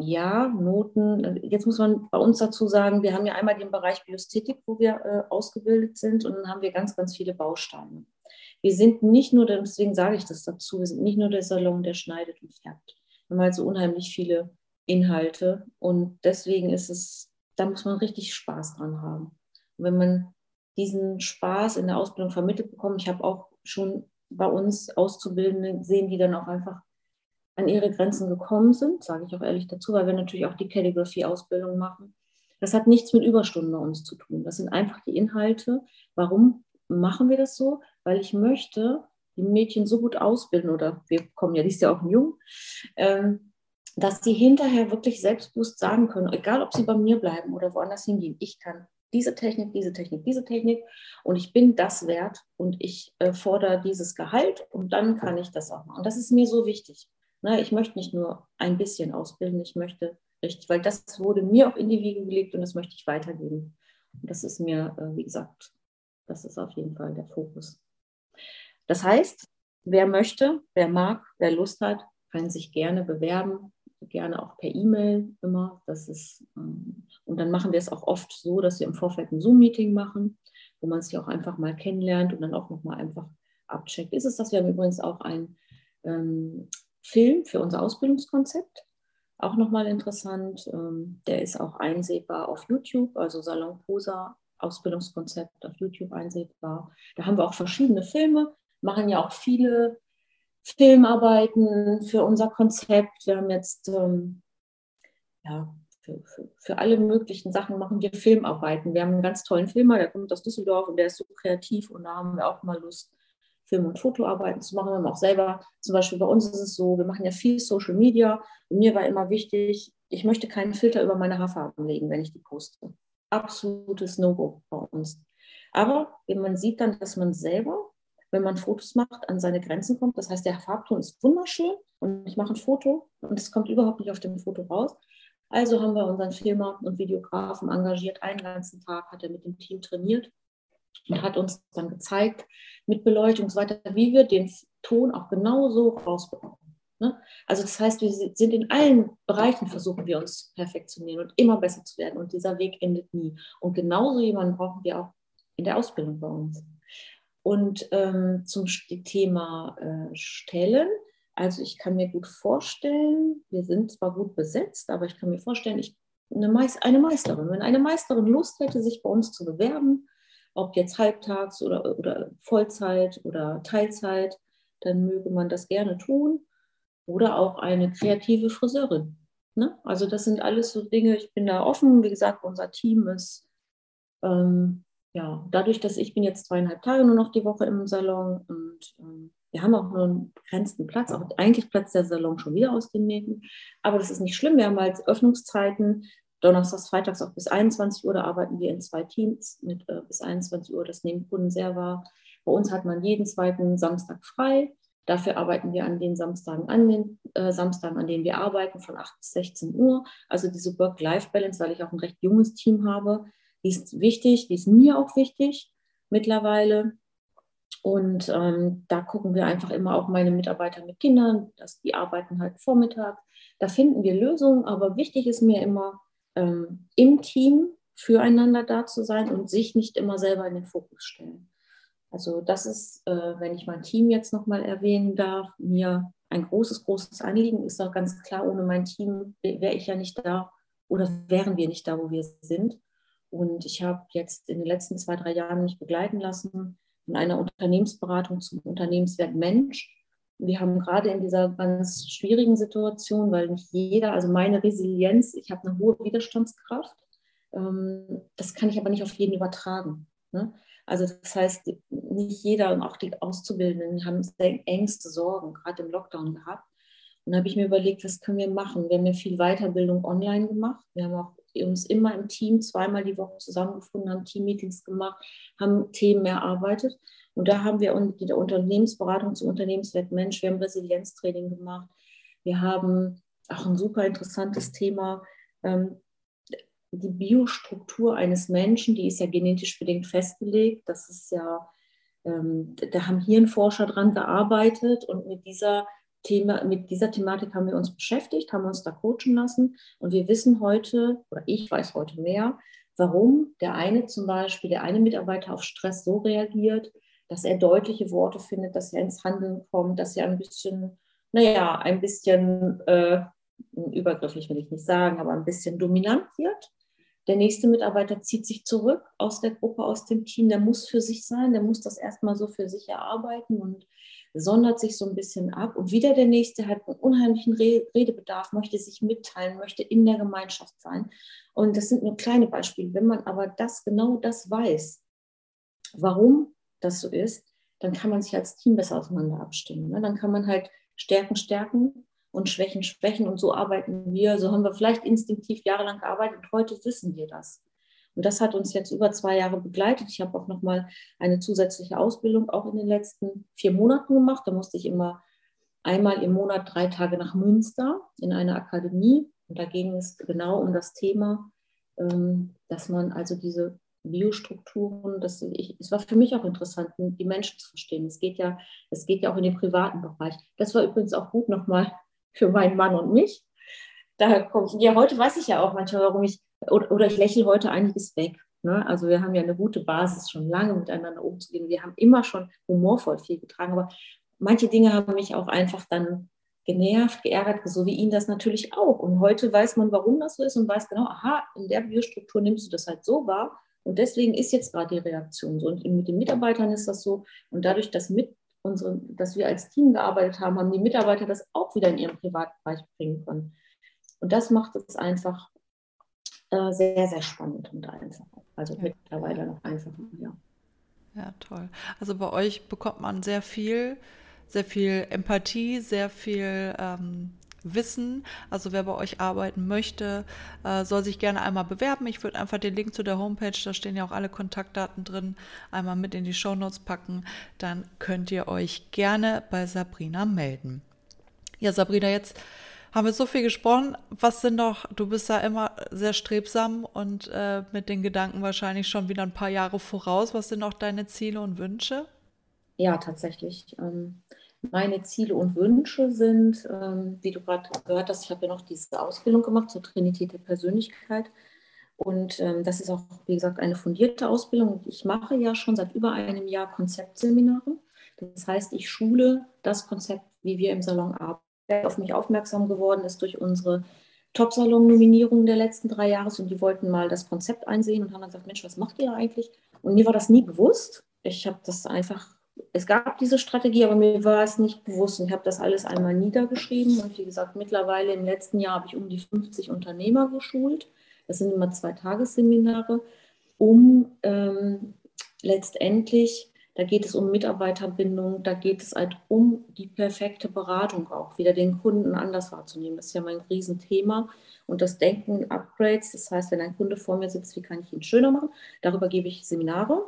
ja, Noten. Jetzt muss man bei uns dazu sagen, wir haben ja einmal den Bereich Biosthetik, wo wir äh, ausgebildet sind, und dann haben wir ganz, ganz viele Bausteine. Wir sind nicht nur, deswegen sage ich das dazu, wir sind nicht nur der Salon, der schneidet und färbt. Wir haben halt so unheimlich viele Inhalte und deswegen ist es, da muss man richtig Spaß dran haben. Und wenn man diesen Spaß in der Ausbildung vermittelt bekommt, ich habe auch schon bei uns Auszubildende gesehen, die dann auch einfach an ihre Grenzen gekommen sind, sage ich auch ehrlich dazu, weil wir natürlich auch die Calligraphy-Ausbildung machen. Das hat nichts mit Überstunden bei uns zu tun. Das sind einfach die Inhalte. Warum machen wir das so? Weil ich möchte die Mädchen so gut ausbilden, oder wir kommen ja, die ist ja auch jung, ähm, dass sie hinterher wirklich selbstbewusst sagen können, egal ob sie bei mir bleiben oder woanders hingehen, ich kann diese Technik, diese Technik, diese Technik und ich bin das wert und ich äh, fordere dieses Gehalt und dann kann ich das auch machen. Das ist mir so wichtig. Ne, ich möchte nicht nur ein bisschen ausbilden, ich möchte richtig, weil das wurde mir auch in die Wiege gelegt und das möchte ich weitergeben. Und das ist mir, äh, wie gesagt, das ist auf jeden Fall der Fokus. Das heißt, wer möchte, wer mag, wer Lust hat, kann sich gerne bewerben, gerne auch per E-Mail immer. Das ist, ähm, und dann machen wir es auch oft so, dass wir im Vorfeld ein Zoom-Meeting machen, wo man sich auch einfach mal kennenlernt und dann auch nochmal einfach abcheckt. Ist es das? Wir haben übrigens auch ein ähm, Film für unser Ausbildungskonzept. Auch nochmal interessant. Ähm, der ist auch einsehbar auf YouTube, also Salon Posa Ausbildungskonzept auf YouTube einsehbar. Da haben wir auch verschiedene Filme, machen ja auch viele Filmarbeiten für unser Konzept. Wir haben jetzt ähm, ja, für, für, für, alle möglichen Sachen machen wir Filmarbeiten. Wir haben einen ganz tollen Filmer, der kommt aus Düsseldorf und der ist so kreativ und da haben wir auch mal Lust, Film- und Fotoarbeiten zu machen. Wir haben auch selber, zum Beispiel bei uns ist es so, wir machen ja viel Social Media. Und mir war immer wichtig, ich möchte keinen Filter über meine Haarfarben legen, wenn ich die poste. Absolutes No-Go bei uns. Aber man sieht dann, dass man selber, wenn man Fotos macht, an seine Grenzen kommt. Das heißt, der Farbton ist wunderschön und ich mache ein Foto und es kommt überhaupt nicht auf dem Foto raus. Also haben wir unseren Filmer und Videografen engagiert. Einen ganzen Tag hat er mit dem Team trainiert und hat uns dann gezeigt mit Beleuchtung und so weiter, wie wir den Ton auch genau so rausbekommen. Ne? Also das heißt, wir sind in allen Bereichen, versuchen wir uns zu perfektionieren und immer besser zu werden. Und dieser Weg endet nie. Und genauso jemanden brauchen wir auch in der Ausbildung bei uns. Und ähm, zum Thema äh, Stellen, also ich kann mir gut vorstellen, wir sind zwar gut besetzt, aber ich kann mir vorstellen, ich, eine, Meis eine Meisterin, wenn eine Meisterin Lust hätte, sich bei uns zu bewerben, ob jetzt halbtags oder, oder Vollzeit oder Teilzeit, dann möge man das gerne tun oder auch eine kreative Friseurin. Ne? Also das sind alles so Dinge, ich bin da offen. Wie gesagt, unser Team ist, ähm, ja, dadurch, dass ich bin jetzt zweieinhalb Tage nur noch die Woche im Salon und ähm, wir haben auch nur einen begrenzten Platz, auch eigentlich platzt der Salon schon wieder aus den Nähten, aber das ist nicht schlimm. Wir haben halt Öffnungszeiten, Donnerstags, Freitags auch bis 21 Uhr, da arbeiten wir in zwei Teams mit äh, bis 21 Uhr, das nehmen Kunden sehr wahr. Bei uns hat man jeden zweiten Samstag frei. Dafür arbeiten wir an den Samstagen, an den äh, Samstagen, an denen wir arbeiten, von 8 bis 16 Uhr. Also diese Work-Life-Balance, weil ich auch ein recht junges Team habe, die ist wichtig, die ist mir auch wichtig mittlerweile. Und ähm, da gucken wir einfach immer auch meine Mitarbeiter mit Kindern, dass die arbeiten halt Vormittag. Da finden wir Lösungen, aber wichtig ist mir immer ähm, im Team füreinander da zu sein und sich nicht immer selber in den Fokus stellen. Also das ist, äh, wenn ich mein Team jetzt nochmal erwähnen darf, mir ein großes, großes Anliegen ist auch ganz klar, ohne mein Team wäre ich ja nicht da oder wären wir nicht da, wo wir sind. Und ich habe jetzt in den letzten zwei, drei Jahren mich begleiten lassen von einer Unternehmensberatung zum Unternehmenswert Mensch. Wir haben gerade in dieser ganz schwierigen Situation, weil nicht jeder, also meine Resilienz, ich habe eine hohe Widerstandskraft, ähm, das kann ich aber nicht auf jeden übertragen. Ne? Also das heißt, nicht jeder und auch die Auszubildenden haben Ängste, Sorgen, gerade im Lockdown gehabt. Und da habe ich mir überlegt, was können wir machen? Wir haben ja viel Weiterbildung online gemacht. Wir haben auch uns immer im Team zweimal die Woche zusammengefunden, haben Teammeetings gemacht, haben Themen erarbeitet. Und da haben wir die Unternehmensberatung zum Unternehmenswert Mensch, wir haben Resilienztraining gemacht. Wir haben auch ein super interessantes Thema, ähm, die Biostruktur eines Menschen, die ist ja genetisch bedingt festgelegt. Das ist ja, ähm, da haben Hirnforscher dran gearbeitet und mit dieser Thema, mit dieser Thematik haben wir uns beschäftigt, haben uns da coachen lassen und wir wissen heute, oder ich weiß heute mehr, warum der eine zum Beispiel, der eine Mitarbeiter auf Stress so reagiert, dass er deutliche Worte findet, dass er ins Handeln kommt, dass er ein bisschen, naja, ein bisschen äh, übergrifflich will ich nicht sagen, aber ein bisschen dominant wird. Der nächste Mitarbeiter zieht sich zurück aus der Gruppe, aus dem Team. Der muss für sich sein, der muss das erstmal so für sich erarbeiten und sondert sich so ein bisschen ab. Und wieder der nächste hat einen unheimlichen Redebedarf, möchte sich mitteilen, möchte in der Gemeinschaft sein. Und das sind nur kleine Beispiele. Wenn man aber das genau das weiß, warum das so ist, dann kann man sich als Team besser auseinander abstimmen. Ne? Dann kann man halt Stärken stärken und Schwächen schwächen. Und so arbeiten wir, so haben wir vielleicht instinktiv jahrelang gearbeitet und heute wissen wir das. Und das hat uns jetzt über zwei Jahre begleitet. Ich habe auch nochmal eine zusätzliche Ausbildung auch in den letzten vier Monaten gemacht. Da musste ich immer einmal im Monat drei Tage nach Münster in eine Akademie. Und da ging es genau um das Thema, ähm, dass man also diese Biostrukturen, das, ich, es war für mich auch interessant, die Menschen zu verstehen. Es geht ja, es geht ja auch in den privaten Bereich. Das war übrigens auch gut nochmal [LAUGHS] für meinen Mann und mich. Da kommt, ja, heute weiß ich ja auch manchmal, warum ich, oder, oder ich lächle heute einiges weg. Ne? Also wir haben ja eine gute Basis, schon lange miteinander umzugehen. Wir haben immer schon humorvoll viel getragen, aber manche Dinge haben mich auch einfach dann genervt, geärgert, so wie ihn das natürlich auch. Und heute weiß man, warum das so ist und weiß genau, aha, in der Biostruktur nimmst du das halt so wahr. Und deswegen ist jetzt gerade die Reaktion so. Und mit den Mitarbeitern ist das so. Und dadurch, dass mit unsere, dass wir als Team gearbeitet haben, haben die Mitarbeiter das auch wieder in ihren Privatbereich bringen können. Und das macht es einfach äh, sehr, sehr spannend und einfach. Also ja. mittlerweile noch einfacher, ja. Ja, toll. Also bei euch bekommt man sehr viel, sehr viel Empathie, sehr viel ähm, wissen. Also wer bei euch arbeiten möchte, äh, soll sich gerne einmal bewerben. Ich würde einfach den Link zu der Homepage, da stehen ja auch alle Kontaktdaten drin, einmal mit in die Shownotes packen. Dann könnt ihr euch gerne bei Sabrina melden. Ja, Sabrina, jetzt haben wir so viel gesprochen. Was sind noch, du bist ja immer sehr strebsam und äh, mit den Gedanken wahrscheinlich schon wieder ein paar Jahre voraus. Was sind noch deine Ziele und Wünsche? Ja, tatsächlich. Ähm Meine Ziele und Wünsche sind, ähm, wie du gerade gehört hast, ich habe ja noch diese Ausbildung gemacht zur Trinität der Persönlichkeit. Und ähm, das ist auch, wie gesagt, eine fundierte Ausbildung. Ich mache ja schon seit über einem Jahr Konzeptseminare. Das heißt, ich schule das Konzept, wie wir im Salon arbeiten. Auf mich aufmerksam geworden ist durch unsere Top-Salon-Nominierungen der letzten drei Jahre und die wollten mal das Konzept einsehen und haben dann gesagt, Mensch, was macht ihr da eigentlich? Und mir war das nie bewusst. Ich habe das einfach, es gab diese Strategie, aber mir war es nicht bewusst und ich habe das alles einmal niedergeschrieben und wie gesagt, mittlerweile im letzten Jahr habe ich um die 50 Unternehmer geschult. Das sind immer zwei Tagesseminare, um ähm, letztendlich da geht es um Mitarbeiterbindung, da geht es halt um die perfekte Beratung auch, wieder den Kunden anders wahrzunehmen. Das ist ja mein Riesenthema. Und das Denken Upgrades, das heißt, wenn ein Kunde vor mir sitzt, wie kann ich ihn schöner machen? Darüber gebe ich Seminare.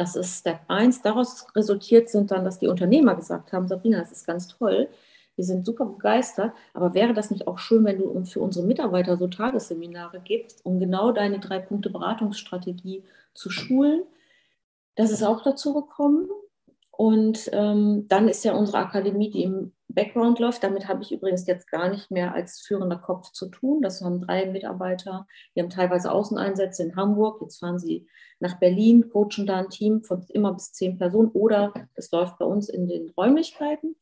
Das ist Step 1. Daraus resultiert sind dann, dass die Unternehmer gesagt haben, Sabrina, das ist ganz toll. Wir sind super begeistert, aber wäre das nicht auch schön, wenn du für unsere Mitarbeiter so Tagesseminare gibst, um genau deine drei Punkte Beratungsstrategie zu schulen? Das ist auch dazu gekommen. Und ähm, dann ist ja unsere Akademie, die im Background läuft. Damit habe ich übrigens jetzt gar nicht mehr als führender Kopf zu tun. Das haben drei Mitarbeiter. Die haben teilweise Außeneinsätze in Hamburg. Jetzt fahren sie nach Berlin, coachen da ein Team von immer bis zehn Personen oder es läuft bei uns in den Räumlichkeiten.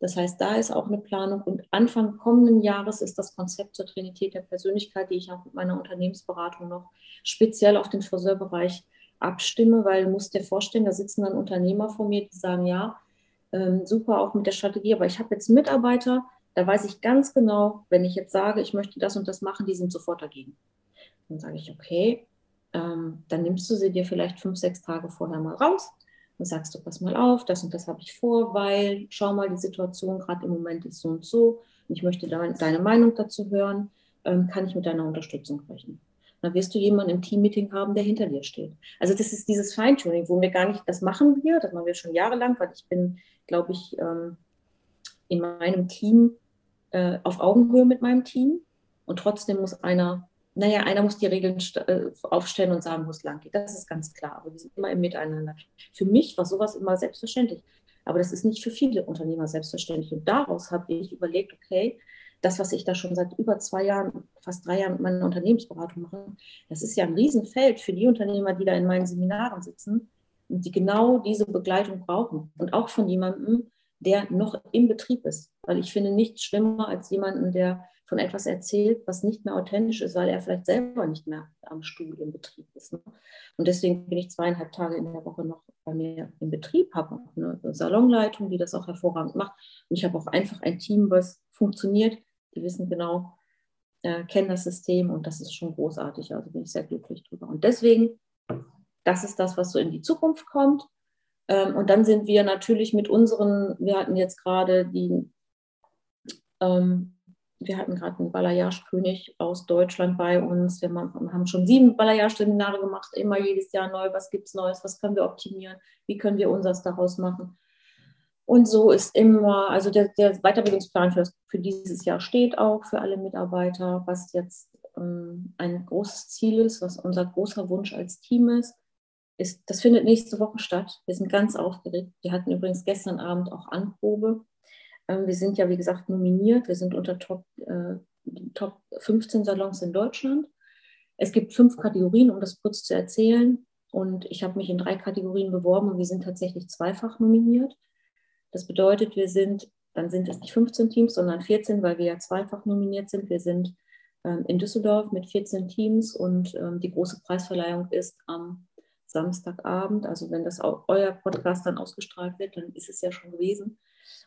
Das heißt, da ist auch eine Planung. Und Anfang kommenden Jahres ist das Konzept zur Trinität der Persönlichkeit, die ich auch mit meiner Unternehmensberatung noch speziell auf den Friseurbereich abstimme, weil du musst dir vorstellen, da sitzen dann Unternehmer vor mir, die sagen, ja, ähm, super auch mit der Strategie, aber ich habe jetzt Mitarbeiter, da weiß ich ganz genau, wenn ich jetzt sage, ich möchte das und das machen, die sind sofort dagegen. Dann sage ich, okay, ähm, dann nimmst du sie dir vielleicht fünf, sechs Tage vorher mal raus und sagst du, pass mal auf, das und das habe ich vor, weil schau mal, die Situation gerade im Moment ist so und so und ich möchte deine Meinung dazu hören, ähm, kann ich mit deiner Unterstützung rechnen dann wirst du jemanden im Teammeeting haben, der hinter dir steht. Also das ist dieses Feintuning, wo wir gar nicht, das machen wir, das machen wir schon jahrelang, weil ich bin, glaube ich, ähm, in meinem Team äh, auf Augenhöhe mit meinem Team und trotzdem muss einer, naja, einer muss die Regeln äh, aufstellen und sagen, wo es lang geht. Das ist ganz klar, aber wir sind immer im Miteinander. Für mich war sowas immer selbstverständlich. Aber das ist nicht für viele Unternehmer selbstverständlich. Und daraus habe ich überlegt, okay, das, was ich da schon seit über zwei Jahren, fast drei Jahren mit meiner Unternehmensberatung mache, das ist ja ein Riesenfeld für die Unternehmer, die da in meinen Seminaren sitzen die genau diese Begleitung brauchen. Und auch von jemandem, der noch im Betrieb ist. Weil ich finde nichts schlimmer als jemanden, der von etwas erzählt, was nicht mehr authentisch ist, weil er vielleicht selber nicht mehr am Stuhl im Betrieb ist. Ne? Und deswegen bin ich zweieinhalb Tage in der Woche noch bei mir im Betrieb, habe eine Salonleitung, die das auch hervorragend macht. Und ich habe auch einfach ein Team, was funktioniert, die wissen genau, äh, kennen das System und das ist schon großartig. Also bin ich sehr glücklich drüber. Und deswegen, das ist das, was so in die Zukunft kommt. Ähm, und dann sind wir natürlich mit unseren, wir hatten jetzt gerade die, ähm, wir hatten gerade einen Balayage-König aus Deutschland bei uns. Wir haben schon sieben Balayage-Seminare gemacht, immer jedes Jahr neu. Was gibt es Neues? Was können wir optimieren? Wie können wir unseres daraus machen? Und so ist immer, also der, der Weiterbildungsplan für, für, dieses Jahr steht auch für alle Mitarbeiter, was jetzt ähm, ein großes Ziel ist, was unser großer Wunsch als Team ist, ist, das findet nächste Woche statt. Wir sind ganz aufgeregt. Wir hatten übrigens gestern Abend auch Anprobe. Ähm, wir sind ja, wie gesagt, nominiert. Wir sind unter Top, äh, Top 15 Salons in Deutschland. Es gibt fünf Kategorien, um das kurz zu erzählen. Und ich habe mich in drei Kategorien beworben und wir sind tatsächlich zweifach nominiert. Das bedeutet, wir sind, dann sind es nicht 15 Teams, sondern 14, weil wir ja zweifach nominiert sind. Wir sind ähm, in Düsseldorf mit 14 Teams und ähm, die große Preisverleihung ist am Samstagabend. Also wenn das euer Podcast dann ausgestrahlt wird, dann ist es ja schon gewesen.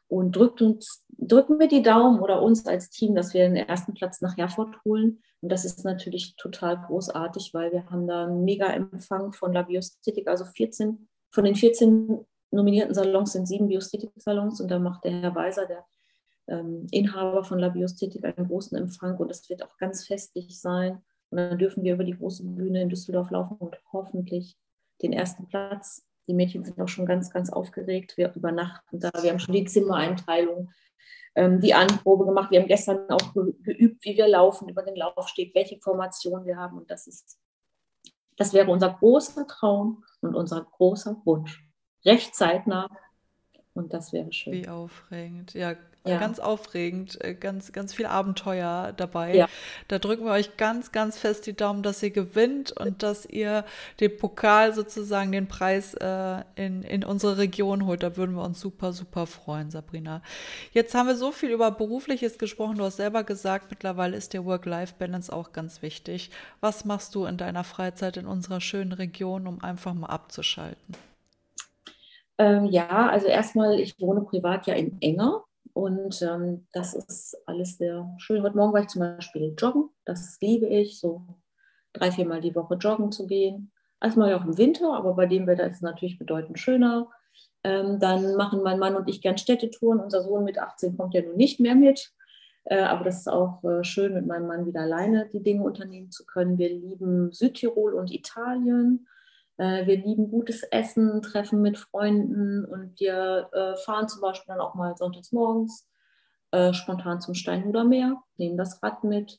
Und drückt uns, drücken wir die Daumen oder uns als Team, dass wir den ersten Platz nach Herford holen. Und das ist natürlich total großartig, weil wir haben da einen mega Empfang von La Biosthetik, also 14 von den 14 nominierten Salons sind sieben Biosthetik-Salons und da macht der Herr Weiser, der ähm, Inhaber von La Biosthetik, einen großen Empfang und das wird auch ganz festlich sein. Und dann dürfen wir über die große Bühne in Düsseldorf laufen und hoffentlich den ersten Platz. Die Mädchen sind auch schon ganz, ganz aufgeregt. Wir übernachten da. Wir haben schon die Zimmereinteilung, ähm, die Anprobe gemacht. Wir haben gestern auch geübt, wie wir laufen über den Laufsteg, welche Formation wir haben. Und das ist, das wäre unser großer Traum und unser großer Wunsch recht zeitnah Und das wäre schön. Wie aufregend. Ja, Ja. ganz aufregend. äh, Ganz, ganz viel Abenteuer dabei. Ja. Da drücken wir euch ganz, ganz fest die Daumen, dass ihr gewinnt und dass ihr den Pokal sozusagen, den Preis äh, in, in unsere Region holt. Da würden wir uns super, super freuen, Sabrina. Jetzt haben wir so viel über Berufliches gesprochen. Du hast selber gesagt, mittlerweile ist der Work-Life-Balance auch ganz wichtig. Was machst du in deiner Freizeit in unserer schönen Region, um einfach mal abzuschalten? Ähm, ja, also erstmal, ich wohne privat ja in Enger und ähm, das ist alles sehr schön. Heute Morgen war ich zum Beispiel joggen, das liebe ich, so drei, viermal die Woche joggen zu gehen. Das mache ich auch im Winter, aber bei dem Wetter ist es natürlich bedeutend schöner. Ähm, dann machen mein Mann und ich gern Städtetouren. Unser Sohn mit 18 kommt ja nun nicht mehr mit. Äh, aber das ist auch äh, schön, mit meinem Mann wieder alleine die Dinge unternehmen zu können. Wir lieben Südtirol und Italien. Äh, wir lieben gutes Essen, Treffen mit Freunden und wir äh, fahren zum Beispiel dann auch mal sonntags morgens äh, spontan zum Steinhuder Meer, nehmen das Rad mit.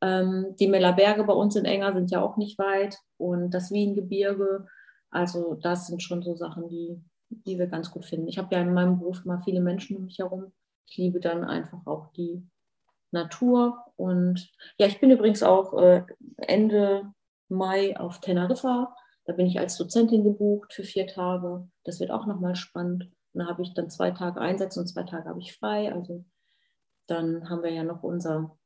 Ähm, die Mellerberge bei uns in Enger sind ja auch nicht weit und das Wiengebirge. Also das sind schon so Sachen, die, die wir ganz gut finden. Ich habe ja in meinem Beruf immer viele Menschen um mich herum. Ich liebe dann einfach auch die Natur. Und ja, ich bin übrigens auch Ende Mai auf Teneriffa. Da bin ich als Dozentin gebucht für vier Tage. Das wird auch nochmal spannend. Und da habe ich dann zwei Tage Einsatz und zwei Tage habe ich frei. Also dann haben wir ja noch unser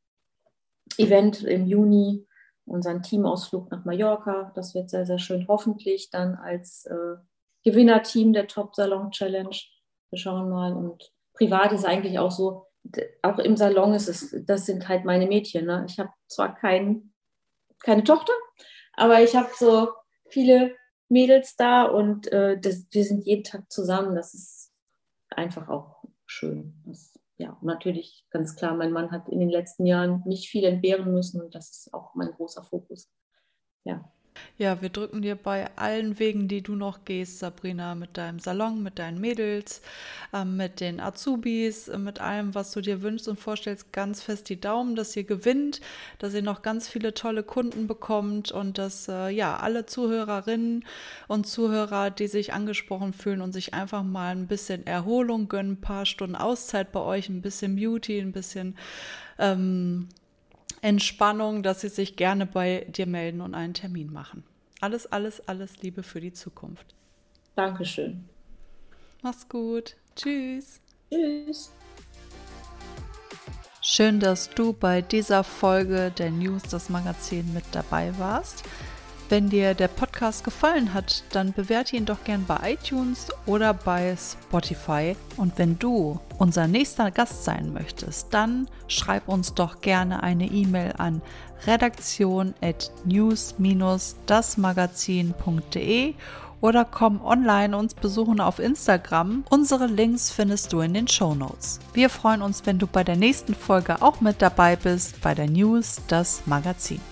Event im Juni, unseren Teamausflug nach Mallorca. Das wird sehr, sehr schön. Hoffentlich dann als äh, Gewinnerteam der Top Salon Challenge. Wir schauen mal. Und privat ist eigentlich auch so, auch im Salon ist es, das sind halt meine Mädchen. Ne? Ich habe zwar kein, keine Tochter, aber ich habe so viele Mädels da und äh, das, wir sind jeden Tag zusammen. Das ist einfach auch schön. Das, ja, natürlich ganz klar, mein Mann hat in den letzten Jahren nicht viel entbehren müssen und das ist auch mein großer Fokus. Ja. Ja, wir drücken dir bei allen Wegen, die du noch gehst, Sabrina, mit deinem Salon, mit deinen Mädels, ähm, mit den Azubis, äh, mit allem, was du dir wünschst und vorstellst, ganz fest die Daumen, dass ihr gewinnt, dass ihr noch ganz viele tolle Kunden bekommt und dass äh, ja alle Zuhörerinnen und Zuhörer, die sich angesprochen fühlen und sich einfach mal ein bisschen Erholung gönnen, ein paar Stunden Auszeit bei euch, ein bisschen Beauty, ein bisschen ähm, Entspannung, dass sie sich gerne bei dir melden und einen Termin machen. Alles, alles, alles Liebe für die Zukunft. Dankeschön. Mach's gut. Tschüss. Tschüss. Schön, dass du bei dieser Folge der News, das Magazin, mit dabei warst. Wenn dir der Podcast gefallen hat, dann bewerte ihn doch gern bei iTunes oder bei Spotify. Und wenn du unser nächster Gast sein möchtest, dann schreib uns doch gerne eine E-Mail an redaktion@news-dasmagazin.de oder komm online uns besuchen auf Instagram. Unsere Links findest du in den Show Notes. Wir freuen uns, wenn du bei der nächsten Folge auch mit dabei bist bei der News, das Magazin.